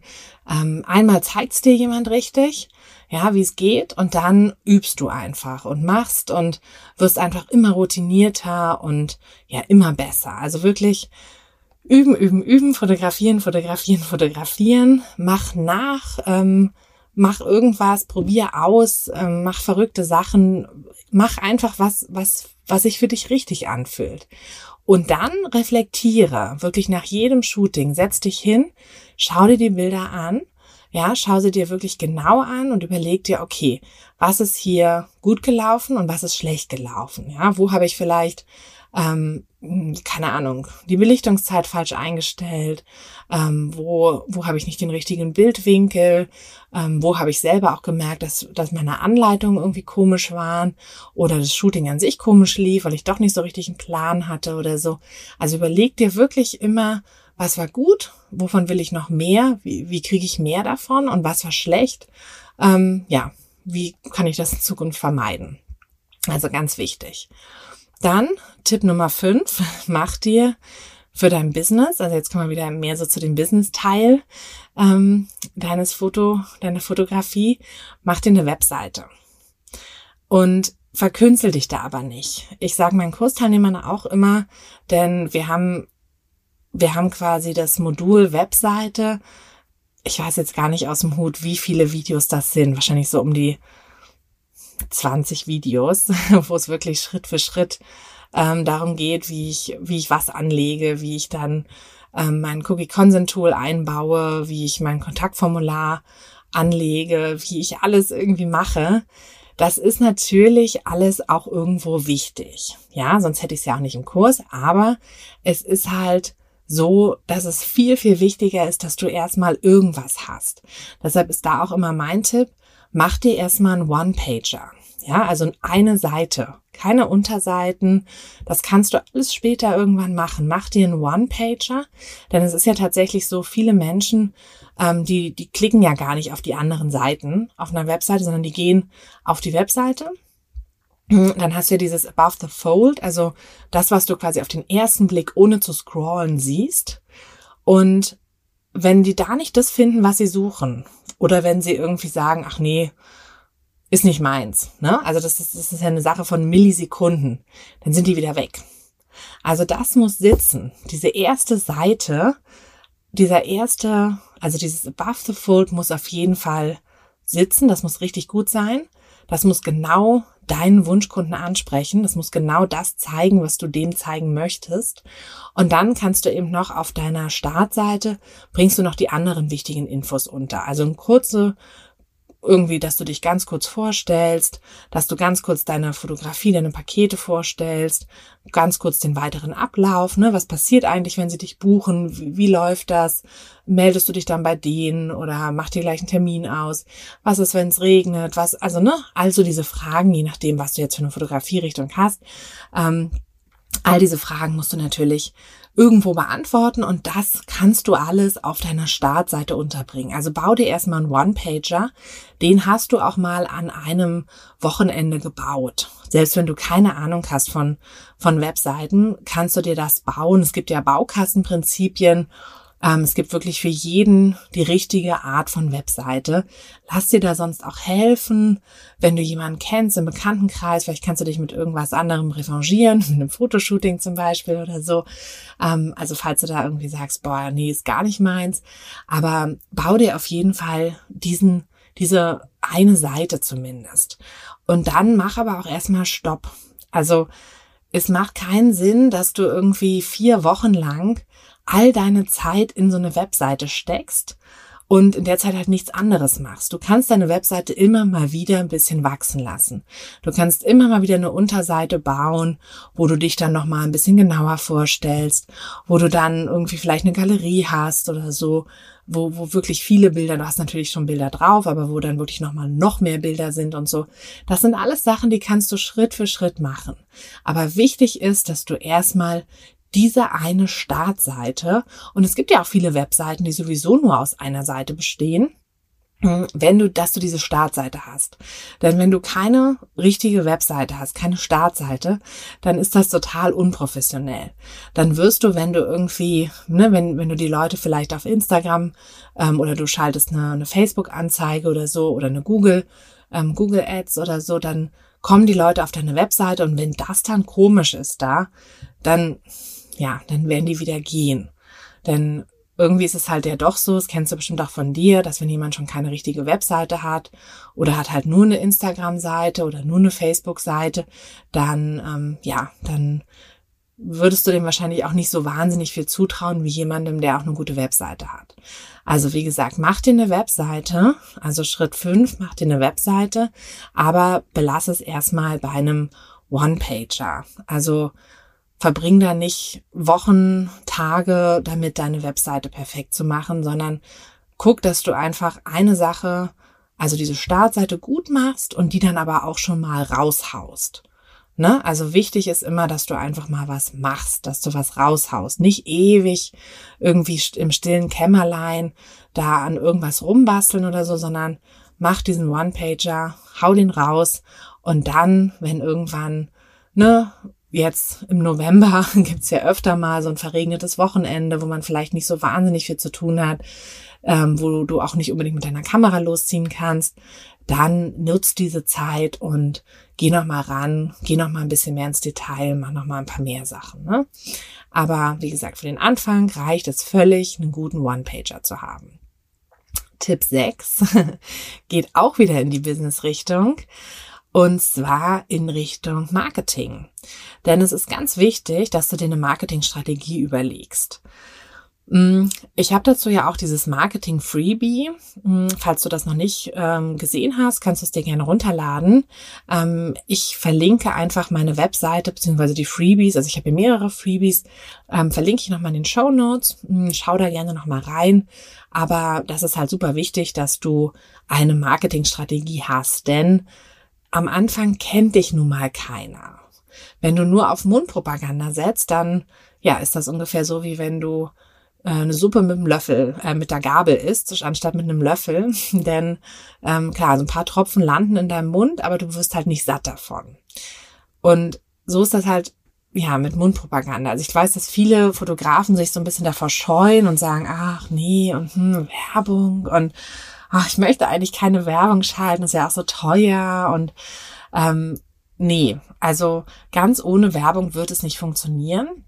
ähm, einmal zeigt's dir jemand richtig, ja, wie es geht, und dann übst du einfach und machst und wirst einfach immer routinierter und ja, immer besser. Also wirklich üben, üben, üben, fotografieren, fotografieren, fotografieren, mach nach, ähm, mach irgendwas, probier aus, ähm, mach verrückte Sachen, mach einfach was, was, was sich für dich richtig anfühlt. Und dann reflektiere wirklich nach jedem Shooting, setz dich hin, schau dir die Bilder an, ja, schau sie dir wirklich genau an und überleg dir, okay, was ist hier gut gelaufen und was ist schlecht gelaufen? Ja, wo habe ich vielleicht ähm, keine Ahnung, die Belichtungszeit falsch eingestellt, ähm, wo, wo habe ich nicht den richtigen Bildwinkel, ähm, wo habe ich selber auch gemerkt, dass, dass meine Anleitungen irgendwie komisch waren oder das Shooting an sich komisch lief, weil ich doch nicht so richtig einen Plan hatte oder so. Also überleg dir wirklich immer, was war gut, wovon will ich noch mehr, wie, wie kriege ich mehr davon und was war schlecht. Ähm, ja, wie kann ich das in Zukunft vermeiden? Also ganz wichtig. Dann Tipp Nummer fünf, [LAUGHS] mach dir für dein Business, also jetzt kommen wir wieder mehr so zu dem Business-Teil ähm, deines Foto, deiner Fotografie, mach dir eine Webseite. Und verkünzel dich da aber nicht. Ich sage meinen Kursteilnehmern auch immer, denn wir haben, wir haben quasi das Modul Webseite. Ich weiß jetzt gar nicht aus dem Hut, wie viele Videos das sind. Wahrscheinlich so um die 20 Videos, [LAUGHS] wo es wirklich Schritt für Schritt ähm, darum geht, wie ich, wie ich was anlege, wie ich dann ähm, mein Cookie Consent Tool einbaue, wie ich mein Kontaktformular anlege, wie ich alles irgendwie mache. Das ist natürlich alles auch irgendwo wichtig. Ja, sonst hätte ich es ja auch nicht im Kurs, aber es ist halt so, dass es viel, viel wichtiger ist, dass du erstmal irgendwas hast. Deshalb ist da auch immer mein Tipp, mach dir erstmal einen One-Pager. Ja, also eine Seite, keine Unterseiten. Das kannst du alles später irgendwann machen. Mach dir einen One-Pager, denn es ist ja tatsächlich so, viele Menschen, ähm, die, die klicken ja gar nicht auf die anderen Seiten auf einer Webseite, sondern die gehen auf die Webseite. Dann hast du ja dieses Above the Fold, also das, was du quasi auf den ersten Blick ohne zu scrollen siehst. Und wenn die da nicht das finden, was sie suchen, oder wenn sie irgendwie sagen, ach nee, ist nicht meins. Ne? Also das ist, das ist ja eine Sache von Millisekunden. Dann sind die wieder weg. Also das muss sitzen. Diese erste Seite, dieser erste, also dieses Above the Fold muss auf jeden Fall sitzen. Das muss richtig gut sein. Das muss genau deinen Wunschkunden ansprechen. Das muss genau das zeigen, was du dem zeigen möchtest. Und dann kannst du eben noch auf deiner Startseite bringst du noch die anderen wichtigen Infos unter. Also eine kurze irgendwie, dass du dich ganz kurz vorstellst, dass du ganz kurz deine Fotografie, deine Pakete vorstellst, ganz kurz den weiteren Ablauf, ne? Was passiert eigentlich, wenn sie dich buchen? Wie, wie läuft das? Meldest du dich dann bei denen oder mach dir gleich einen Termin aus? Was ist, wenn es regnet? Was, also, ne? Also diese Fragen, je nachdem, was du jetzt für eine Fotografierichtung hast. Ähm, all diese Fragen musst du natürlich irgendwo beantworten und das kannst du alles auf deiner Startseite unterbringen. Also bau dir erstmal einen One-Pager, den hast du auch mal an einem Wochenende gebaut. Selbst wenn du keine Ahnung hast von, von Webseiten, kannst du dir das bauen. Es gibt ja Baukastenprinzipien. Ähm, es gibt wirklich für jeden die richtige Art von Webseite. Lass dir da sonst auch helfen, wenn du jemanden kennst im Bekanntenkreis. Vielleicht kannst du dich mit irgendwas anderem revanchieren, [LAUGHS] mit einem Fotoshooting zum Beispiel oder so. Ähm, also falls du da irgendwie sagst, boah, nee, ist gar nicht meins. Aber bau dir auf jeden Fall diesen, diese eine Seite zumindest. Und dann mach aber auch erstmal Stopp. Also es macht keinen Sinn, dass du irgendwie vier Wochen lang all deine Zeit in so eine Webseite steckst und in der Zeit halt nichts anderes machst. Du kannst deine Webseite immer mal wieder ein bisschen wachsen lassen. Du kannst immer mal wieder eine Unterseite bauen, wo du dich dann noch mal ein bisschen genauer vorstellst, wo du dann irgendwie vielleicht eine Galerie hast oder so, wo, wo wirklich viele Bilder, du hast natürlich schon Bilder drauf, aber wo dann wirklich noch mal noch mehr Bilder sind und so. Das sind alles Sachen, die kannst du Schritt für Schritt machen. Aber wichtig ist, dass du erstmal diese eine Startseite. Und es gibt ja auch viele Webseiten, die sowieso nur aus einer Seite bestehen hm, wenn du, dass du diese Startseite hast. Denn wenn du keine richtige Webseite hast, keine Startseite, dann ist das total unprofessionell. Dann wirst du, wenn du irgendwie, ne, wenn, wenn du die Leute vielleicht auf Instagram ähm, oder du schaltest eine, eine Facebook-Anzeige oder so oder eine Google, ähm, Google Ads oder so, dann kommen die Leute auf deine Webseite und wenn das dann komisch ist da, dann ja, dann werden die wieder gehen. Denn irgendwie ist es halt ja doch so, das kennst du bestimmt auch von dir, dass wenn jemand schon keine richtige Webseite hat oder hat halt nur eine Instagram-Seite oder nur eine Facebook-Seite, dann ähm, ja, dann würdest du dem wahrscheinlich auch nicht so wahnsinnig viel zutrauen wie jemandem, der auch eine gute Webseite hat. Also wie gesagt, mach dir eine Webseite, also Schritt fünf, mach dir eine Webseite, aber belass es erstmal bei einem One-Pager. Also verbring da nicht Wochen, Tage damit, deine Webseite perfekt zu machen, sondern guck, dass du einfach eine Sache, also diese Startseite gut machst und die dann aber auch schon mal raushaust. Ne? Also wichtig ist immer, dass du einfach mal was machst, dass du was raushaust. Nicht ewig irgendwie im stillen Kämmerlein da an irgendwas rumbasteln oder so, sondern mach diesen One-Pager, hau den raus und dann, wenn irgendwann ne, jetzt im November [LAUGHS] gibt's ja öfter mal so ein verregnetes Wochenende, wo man vielleicht nicht so wahnsinnig viel zu tun hat, ähm, wo du auch nicht unbedingt mit deiner Kamera losziehen kannst, dann nutzt diese Zeit und geh noch mal ran, geh noch mal ein bisschen mehr ins Detail, mach noch mal ein paar mehr Sachen. Ne? Aber wie gesagt, für den Anfang reicht es völlig, einen guten One-Pager zu haben. Tipp 6 [LAUGHS] geht auch wieder in die Business-Richtung. Und zwar in Richtung Marketing. Denn es ist ganz wichtig, dass du dir eine Marketingstrategie überlegst. Mm, ich habe dazu ja auch dieses Marketing Freebie. Mm, falls du das noch nicht ähm, gesehen hast, kannst du es dir gerne runterladen. Ähm, ich verlinke einfach meine Webseite beziehungsweise die Freebies. Also ich habe hier mehrere Freebies. Ähm, verlinke ich nochmal in den Show Notes. Mm, schau da gerne nochmal rein. Aber das ist halt super wichtig, dass du eine Marketingstrategie hast, denn am Anfang kennt dich nun mal keiner. Wenn du nur auf Mundpropaganda setzt, dann ja, ist das ungefähr so, wie wenn du äh, eine Suppe mit einem Löffel, äh, mit der Gabel isst, anstatt mit einem Löffel. [LAUGHS] Denn ähm, klar, so ein paar Tropfen landen in deinem Mund, aber du wirst halt nicht satt davon. Und so ist das halt ja, mit Mundpropaganda. Also ich weiß, dass viele Fotografen sich so ein bisschen davor scheuen und sagen, ach nee, und hm, Werbung und ach, ich möchte eigentlich keine Werbung schalten, ist ja auch so teuer und ähm, nee, also ganz ohne Werbung wird es nicht funktionieren.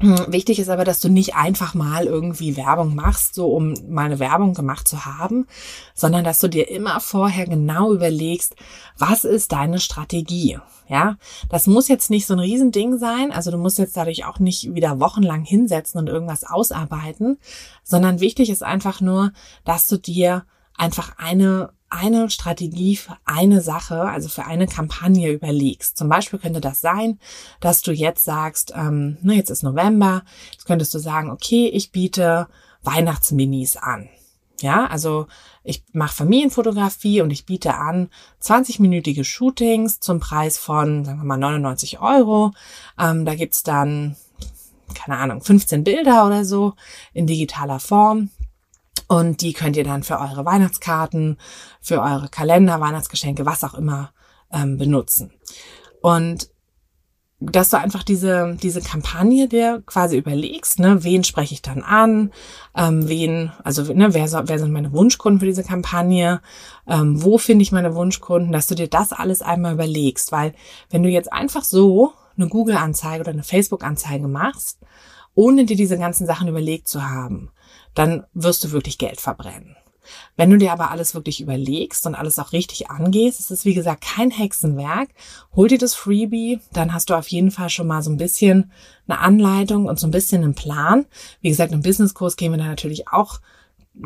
Hm, wichtig ist aber, dass du nicht einfach mal irgendwie Werbung machst, so um mal eine Werbung gemacht zu haben, sondern dass du dir immer vorher genau überlegst, was ist deine Strategie? Ja, das muss jetzt nicht so ein Riesending sein. Also du musst jetzt dadurch auch nicht wieder wochenlang hinsetzen und irgendwas ausarbeiten, sondern wichtig ist einfach nur, dass du dir einfach eine eine Strategie für eine Sache, also für eine Kampagne überlegst. Zum Beispiel könnte das sein, dass du jetzt sagst, ähm, ne, jetzt ist November, jetzt könntest du sagen, okay, ich biete Weihnachtsminis an. Ja, also ich mache Familienfotografie und ich biete an 20-minütige Shootings zum Preis von, sagen wir mal, 99 Euro. Ähm, da gibt's dann, keine Ahnung, 15 Bilder oder so in digitaler Form. Und die könnt ihr dann für eure Weihnachtskarten, für eure Kalender, Weihnachtsgeschenke, was auch immer ähm, benutzen. Und dass du einfach diese, diese Kampagne dir quasi überlegst, ne, wen spreche ich dann an, ähm, wen, also ne, wer, wer sind meine Wunschkunden für diese Kampagne, ähm, wo finde ich meine Wunschkunden, dass du dir das alles einmal überlegst, weil wenn du jetzt einfach so eine Google-Anzeige oder eine Facebook-Anzeige machst, ohne dir diese ganzen Sachen überlegt zu haben, dann wirst du wirklich Geld verbrennen. Wenn du dir aber alles wirklich überlegst und alles auch richtig angehst, es ist wie gesagt kein Hexenwerk, hol dir das Freebie, dann hast du auf jeden Fall schon mal so ein bisschen eine Anleitung und so ein bisschen einen Plan. Wie gesagt, im Businesskurs gehen wir da natürlich auch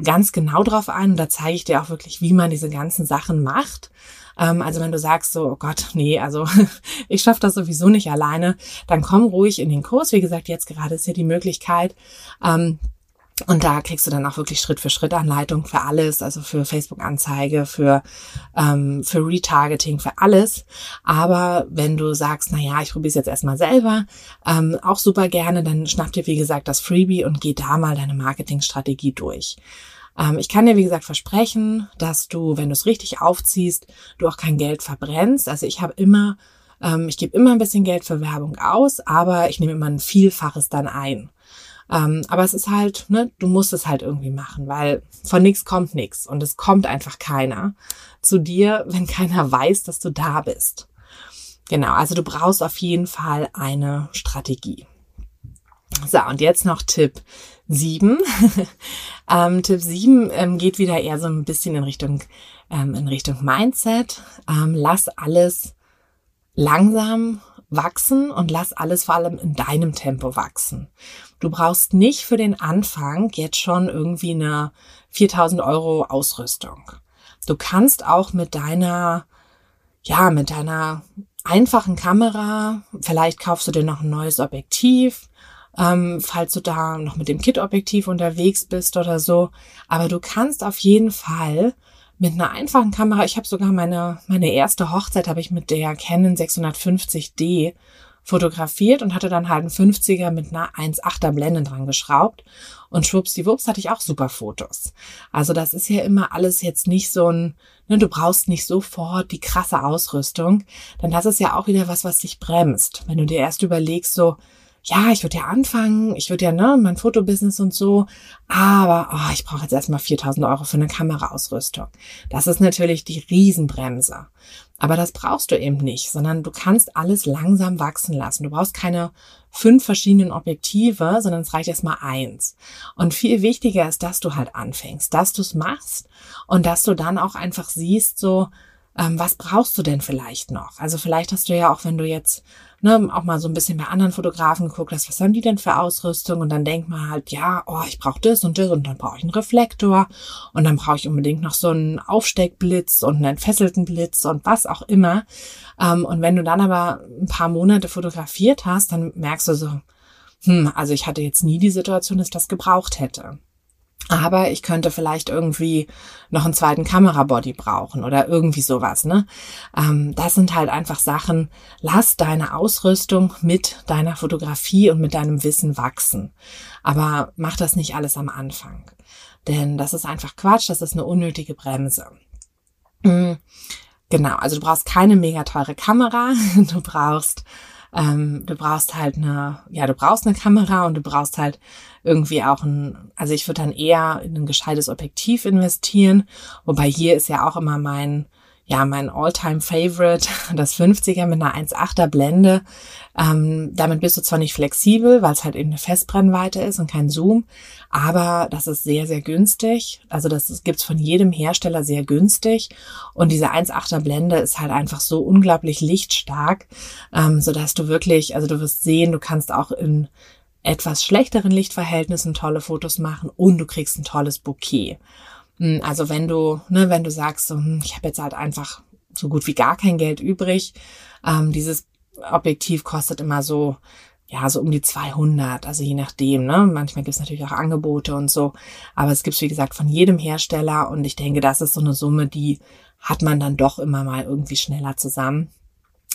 ganz genau drauf ein und da zeige ich dir auch wirklich, wie man diese ganzen Sachen macht. Ähm, also wenn du sagst so, oh Gott, nee, also [LAUGHS] ich schaffe das sowieso nicht alleine, dann komm ruhig in den Kurs. Wie gesagt, jetzt gerade ist ja die Möglichkeit, ähm, und da kriegst du dann auch wirklich Schritt für Schritt Anleitung für alles, also für Facebook-Anzeige, für, ähm, für Retargeting, für alles. Aber wenn du sagst, na ja, ich probiere es jetzt erstmal selber, ähm, auch super gerne, dann schnapp dir, wie gesagt, das Freebie und geh da mal deine Marketingstrategie durch. Ähm, ich kann dir, wie gesagt, versprechen, dass du, wenn du es richtig aufziehst, du auch kein Geld verbrennst. Also ich habe immer, ähm, ich gebe immer ein bisschen Geld für Werbung aus, aber ich nehme immer ein Vielfaches dann ein. Ähm, aber es ist halt, ne, du musst es halt irgendwie machen, weil von nichts kommt nichts und es kommt einfach keiner zu dir, [LAUGHS] wenn keiner weiß, dass du da bist. Genau, also du brauchst auf jeden Fall eine Strategie. So, und jetzt noch Tipp 7. [LAUGHS] ähm, Tipp 7 ähm, geht wieder eher so ein bisschen in Richtung, ähm, in Richtung Mindset. Ähm, lass alles langsam wachsen und lass alles vor allem in deinem Tempo wachsen. Du brauchst nicht für den Anfang jetzt schon irgendwie eine 4000 Euro Ausrüstung. Du kannst auch mit deiner, ja, mit deiner einfachen Kamera, vielleicht kaufst du dir noch ein neues Objektiv, ähm, falls du da noch mit dem Kit-Objektiv unterwegs bist oder so. Aber du kannst auf jeden Fall mit einer einfachen Kamera, ich habe sogar meine, meine erste Hochzeit habe ich mit der Canon 650D fotografiert und hatte dann halt einen 50er mit einer 1,8er Blende dran geschraubt. Und schwuppsdiwupps hatte ich auch super Fotos. Also das ist ja immer alles jetzt nicht so ein, ne, du brauchst nicht sofort die krasse Ausrüstung, denn das ist ja auch wieder was, was dich bremst. Wenn du dir erst überlegst, so, ja, ich würde ja anfangen, ich würde ja, ne, mein Fotobusiness und so, aber oh, ich brauche jetzt erstmal 4000 Euro für eine Kameraausrüstung. Das ist natürlich die Riesenbremse. Aber das brauchst du eben nicht, sondern du kannst alles langsam wachsen lassen. Du brauchst keine fünf verschiedenen Objektive, sondern es reicht erstmal eins. Und viel wichtiger ist, dass du halt anfängst, dass du es machst und dass du dann auch einfach siehst, so, ähm, was brauchst du denn vielleicht noch? Also vielleicht hast du ja auch, wenn du jetzt ne, auch mal so ein bisschen bei anderen Fotografen geguckt hast, was haben die denn für Ausrüstung? Und dann denkt man halt, ja, oh, ich brauche das und das und dann brauche ich einen Reflektor und dann brauche ich unbedingt noch so einen Aufsteckblitz und einen entfesselten Blitz und was auch immer. Ähm, und wenn du dann aber ein paar Monate fotografiert hast, dann merkst du so, hm, also ich hatte jetzt nie die Situation, dass ich das gebraucht hätte. Aber ich könnte vielleicht irgendwie noch einen zweiten Kamerabody brauchen oder irgendwie sowas. Ne? Ähm, das sind halt einfach Sachen. Lass deine Ausrüstung mit deiner Fotografie und mit deinem Wissen wachsen. Aber mach das nicht alles am Anfang. Denn das ist einfach Quatsch, das ist eine unnötige Bremse. Mhm. Genau, also du brauchst keine mega teure Kamera. [LAUGHS] Du brauchst ähm, du brauchst halt eine, ja, du brauchst eine Kamera und du brauchst halt irgendwie auch ein, also ich würde dann eher in ein gescheites Objektiv investieren, wobei hier ist ja auch immer mein, ja, mein Alltime favorite das 50er mit einer 1,8er Blende. Ähm, damit bist du zwar nicht flexibel, weil es halt eben eine Festbrennweite ist und kein Zoom, aber das ist sehr, sehr günstig. Also das gibt's von jedem Hersteller sehr günstig. Und diese 1,8er Blende ist halt einfach so unglaublich lichtstark, ähm, so dass du wirklich, also du wirst sehen, du kannst auch in etwas schlechteren Lichtverhältnissen tolle Fotos machen und du kriegst ein tolles Bouquet. Hm, also wenn du, ne, wenn du sagst, so, hm, ich habe jetzt halt einfach so gut wie gar kein Geld übrig, ähm, dieses Objektiv kostet immer so, ja, so um die 200, also je nachdem, ne? Manchmal gibt es natürlich auch Angebote und so, aber es gibt wie gesagt von jedem Hersteller und ich denke, das ist so eine Summe, die hat man dann doch immer mal irgendwie schneller zusammen.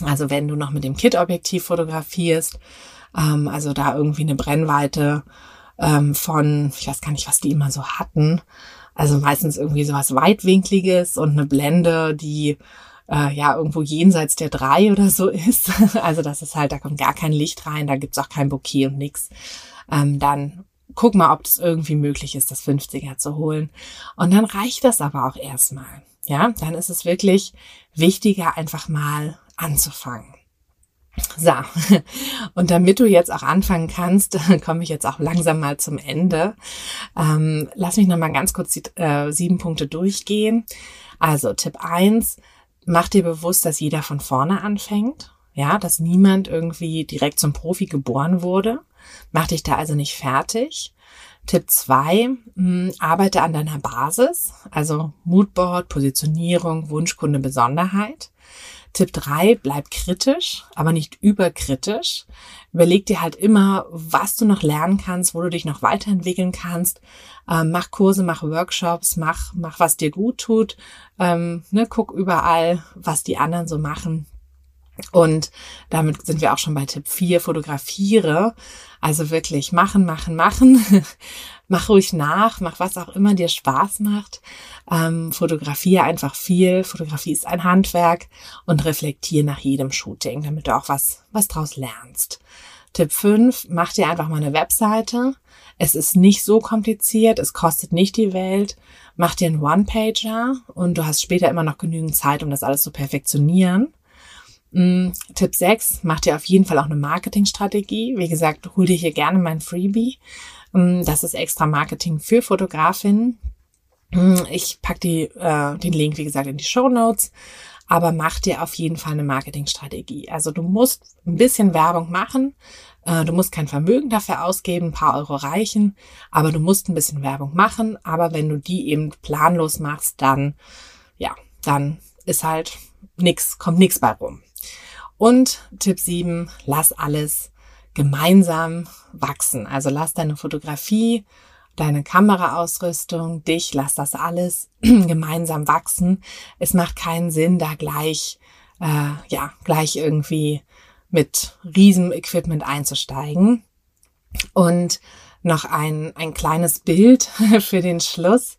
Also wenn du noch mit dem Kit-Objektiv fotografierst, ähm, also da irgendwie eine Brennweite ähm, von, ich weiß gar nicht, was die immer so hatten, also meistens irgendwie sowas weitwinkliges und eine Blende, die äh, ja irgendwo jenseits der drei oder so [LAUGHS] ist, also das ist halt, da kommt gar kein Licht rein, da gibt's auch kein Bouquet und nix, ähm, dann guck mal, ob es irgendwie möglich ist, das 50er zu holen. Und dann reicht das aber auch erstmal. Ja, dann ist es wirklich wichtiger, einfach mal anzufangen. So, [LAUGHS] und damit du jetzt auch anfangen kannst, [LAUGHS] komme ich jetzt auch langsam mal zum Ende. Ähm, lass mich nochmal ganz kurz die äh, sieben Punkte durchgehen. Also Tipp eins: mach dir bewusst, dass jeder von vorne anfängt. Ja, dass niemand irgendwie direkt zum Profi geboren wurde. Mach dich da also nicht fertig. Tipp zwei: hm, arbeite an deiner Basis, also Moodboard, Positionierung, Wunschkunde, Besonderheit. Tipp drei: bleib kritisch, aber nicht überkritisch. Überleg dir halt immer, was du noch lernen kannst, wo du dich noch weiterentwickeln kannst. Ähm, mach Kurse, mach Workshops, mach, mach, was dir gut tut. Ähm, ne, guck überall, was die anderen so machen. Und damit sind wir auch schon bei Tipp 4, fotografiere. Also wirklich machen, machen, machen. [LAUGHS] mach ruhig nach, mach was auch immer dir Spaß macht. Ähm, fotografiere einfach viel. Fotografie ist ein Handwerk und reflektiere nach jedem Shooting, damit du auch was, was draus lernst. Tipp 5, mach dir einfach mal eine Webseite. Es ist nicht so kompliziert, es kostet nicht die Welt. Mach dir einen One-Pager und du hast später immer noch genügend Zeit, um das alles zu perfektionieren. Mm, Tipp 6, mach dir auf jeden Fall auch eine Marketingstrategie. Wie gesagt, hol dir hier gerne mein Freebie. Mm, das ist extra Marketing für Fotografinnen. Mm, ich pack die, äh, den Link, wie gesagt, in die Show Notes. Aber mach dir auf jeden Fall eine Marketingstrategie. Also du musst ein bisschen Werbung machen. Äh, du musst kein Vermögen dafür ausgeben, ein paar Euro reichen, aber du musst ein bisschen Werbung machen. Aber wenn du die eben planlos machst, dann, ja, dann ist halt nix, kommt nix bei rum. Und Tipp 7, lass alles gemeinsam wachsen. Also lass deine Fotografie, deine Kameraausrüstung, dich, lass das alles [CLEARS THROAT] gemeinsam wachsen. Es macht keinen Sinn, da gleich, äh, ja, gleich irgendwie mit Riesenequipment einzusteigen. Und noch ein, ein kleines Bild [LAUGHS] für den Schluss.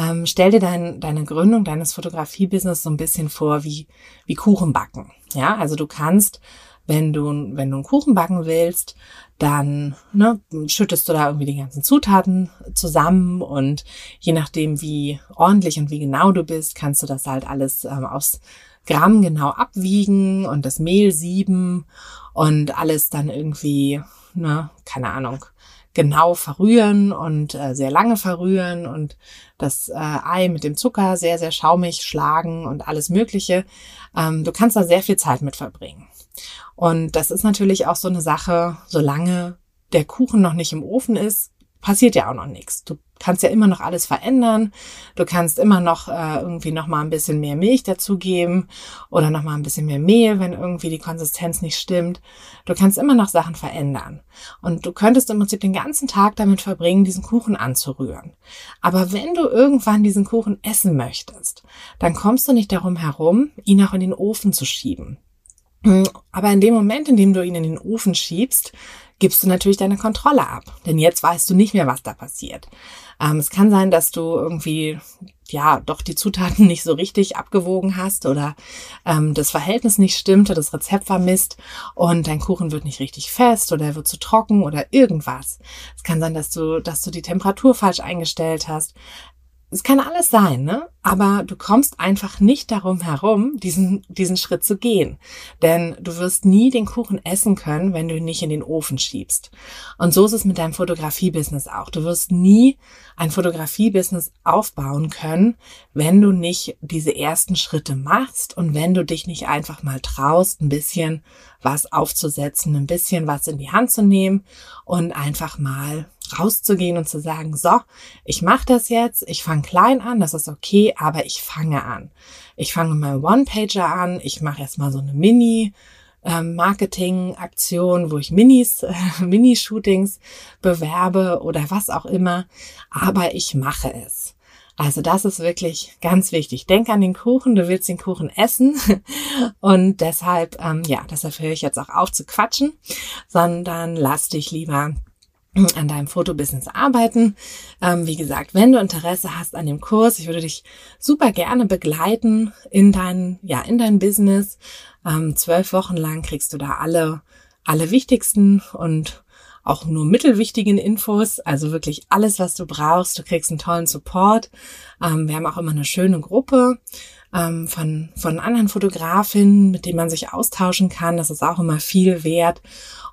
Ähm, stell dir dein, deine Gründung deines Fotografiebusiness so ein bisschen vor wie, wie Kuchen backen. Ja, also du kannst, wenn du, wenn du einen Kuchen backen willst, dann ne, schüttest du da irgendwie die ganzen Zutaten zusammen und je nachdem, wie ordentlich und wie genau du bist, kannst du das halt alles ähm, aus Gramm genau abwiegen und das Mehl sieben und alles dann irgendwie, ne, keine Ahnung, genau verrühren und äh, sehr lange verrühren und das äh, Ei mit dem Zucker sehr, sehr schaumig schlagen und alles Mögliche. Ähm, du kannst da sehr viel Zeit mit verbringen. Und das ist natürlich auch so eine Sache, solange der Kuchen noch nicht im Ofen ist, passiert ja auch noch nichts. Du kannst ja immer noch alles verändern. Du kannst immer noch äh, irgendwie noch mal ein bisschen mehr Milch dazugeben oder noch mal ein bisschen mehr Mehl, wenn irgendwie die Konsistenz nicht stimmt. Du kannst immer noch Sachen verändern. Und du könntest im Prinzip den ganzen Tag damit verbringen, diesen Kuchen anzurühren. Aber wenn du irgendwann diesen Kuchen essen möchtest, dann kommst du nicht darum herum, ihn auch in den Ofen zu schieben. Aber in dem Moment, in dem du ihn in den Ofen schiebst, gibst du natürlich deine Kontrolle ab. Denn jetzt weißt du nicht mehr, was da passiert. Ähm, es kann sein, dass du irgendwie, ja, doch die Zutaten [LAUGHS] nicht so richtig abgewogen hast oder ähm, das Verhältnis nicht stimmte, das Rezept vermisst und dein Kuchen wird nicht richtig fest oder er wird zu trocken oder irgendwas. Es kann sein, dass du, dass du die Temperatur falsch eingestellt hast. Es kann alles sein, ne? Aber du kommst einfach nicht darum herum, diesen, diesen Schritt zu gehen. Denn du wirst nie den Kuchen essen können, wenn du ihn nicht in den Ofen schiebst. Und so ist es mit deinem Fotografiebusiness auch. Du wirst nie ein Fotografiebusiness aufbauen können, wenn du nicht diese ersten Schritte machst und wenn du dich nicht einfach mal traust, ein bisschen was aufzusetzen, ein bisschen was in die Hand zu nehmen und einfach mal rauszugehen und zu sagen, so, ich mache das jetzt, ich fange klein an, das ist okay, aber ich fange an. Ich fange mal One-Pager an, ich mache erstmal so eine Mini- ähm, Marketing-Aktion, wo ich Minis, äh, [LAUGHS] Mini-Shootings bewerbe oder was auch immer, aber ich mache es. Also das ist wirklich ganz wichtig. Denk an den Kuchen, du willst den Kuchen essen [LAUGHS] und deshalb, ähm, ja, deshalb höre ich jetzt auch auf zu quatschen, sondern lass dich lieber an deinem Fotobusiness arbeiten. Ähm, wie gesagt, wenn du Interesse hast an dem Kurs, ich würde dich super gerne begleiten in dein, ja, in dein Business. Ähm, zwölf Wochen lang kriegst du da alle, alle wichtigsten und auch nur mittelwichtigen Infos, also wirklich alles, was du brauchst. Du kriegst einen tollen Support. Ähm, wir haben auch immer eine schöne Gruppe ähm, von, von anderen Fotografinnen, mit denen man sich austauschen kann. Das ist auch immer viel wert.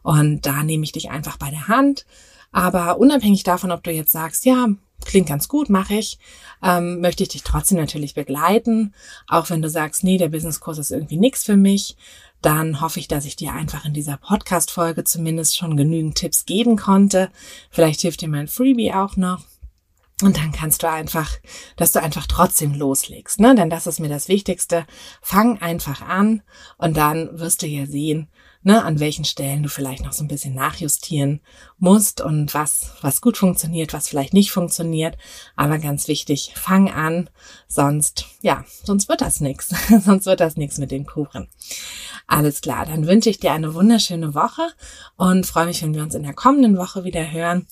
Und da nehme ich dich einfach bei der Hand. Aber unabhängig davon, ob du jetzt sagst, ja, klingt ganz gut, mache ich, ähm, möchte ich dich trotzdem natürlich begleiten. Auch wenn du sagst, nee, der Businesskurs ist irgendwie nichts für mich, dann hoffe ich, dass ich dir einfach in dieser Podcast-Folge zumindest schon genügend Tipps geben konnte. Vielleicht hilft dir mein Freebie auch noch. Und dann kannst du einfach, dass du einfach trotzdem loslegst, ne? Denn das ist mir das Wichtigste. Fang einfach an und dann wirst du ja sehen, ne, an welchen Stellen du vielleicht noch so ein bisschen nachjustieren musst und was, was gut funktioniert, was vielleicht nicht funktioniert. Aber ganz wichtig, fang an, sonst, ja, sonst wird das nix. [LAUGHS] sonst wird das nix mit dem Kuchen. Alles klar, dann wünsche ich dir eine wunderschöne Woche und freue mich, wenn wir uns in der kommenden Woche wieder hören.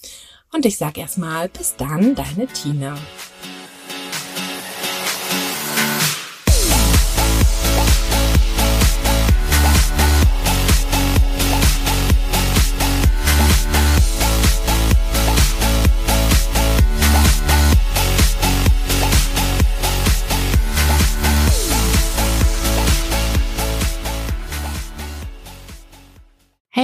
Und ich sage erstmal bis dann, deine Tina.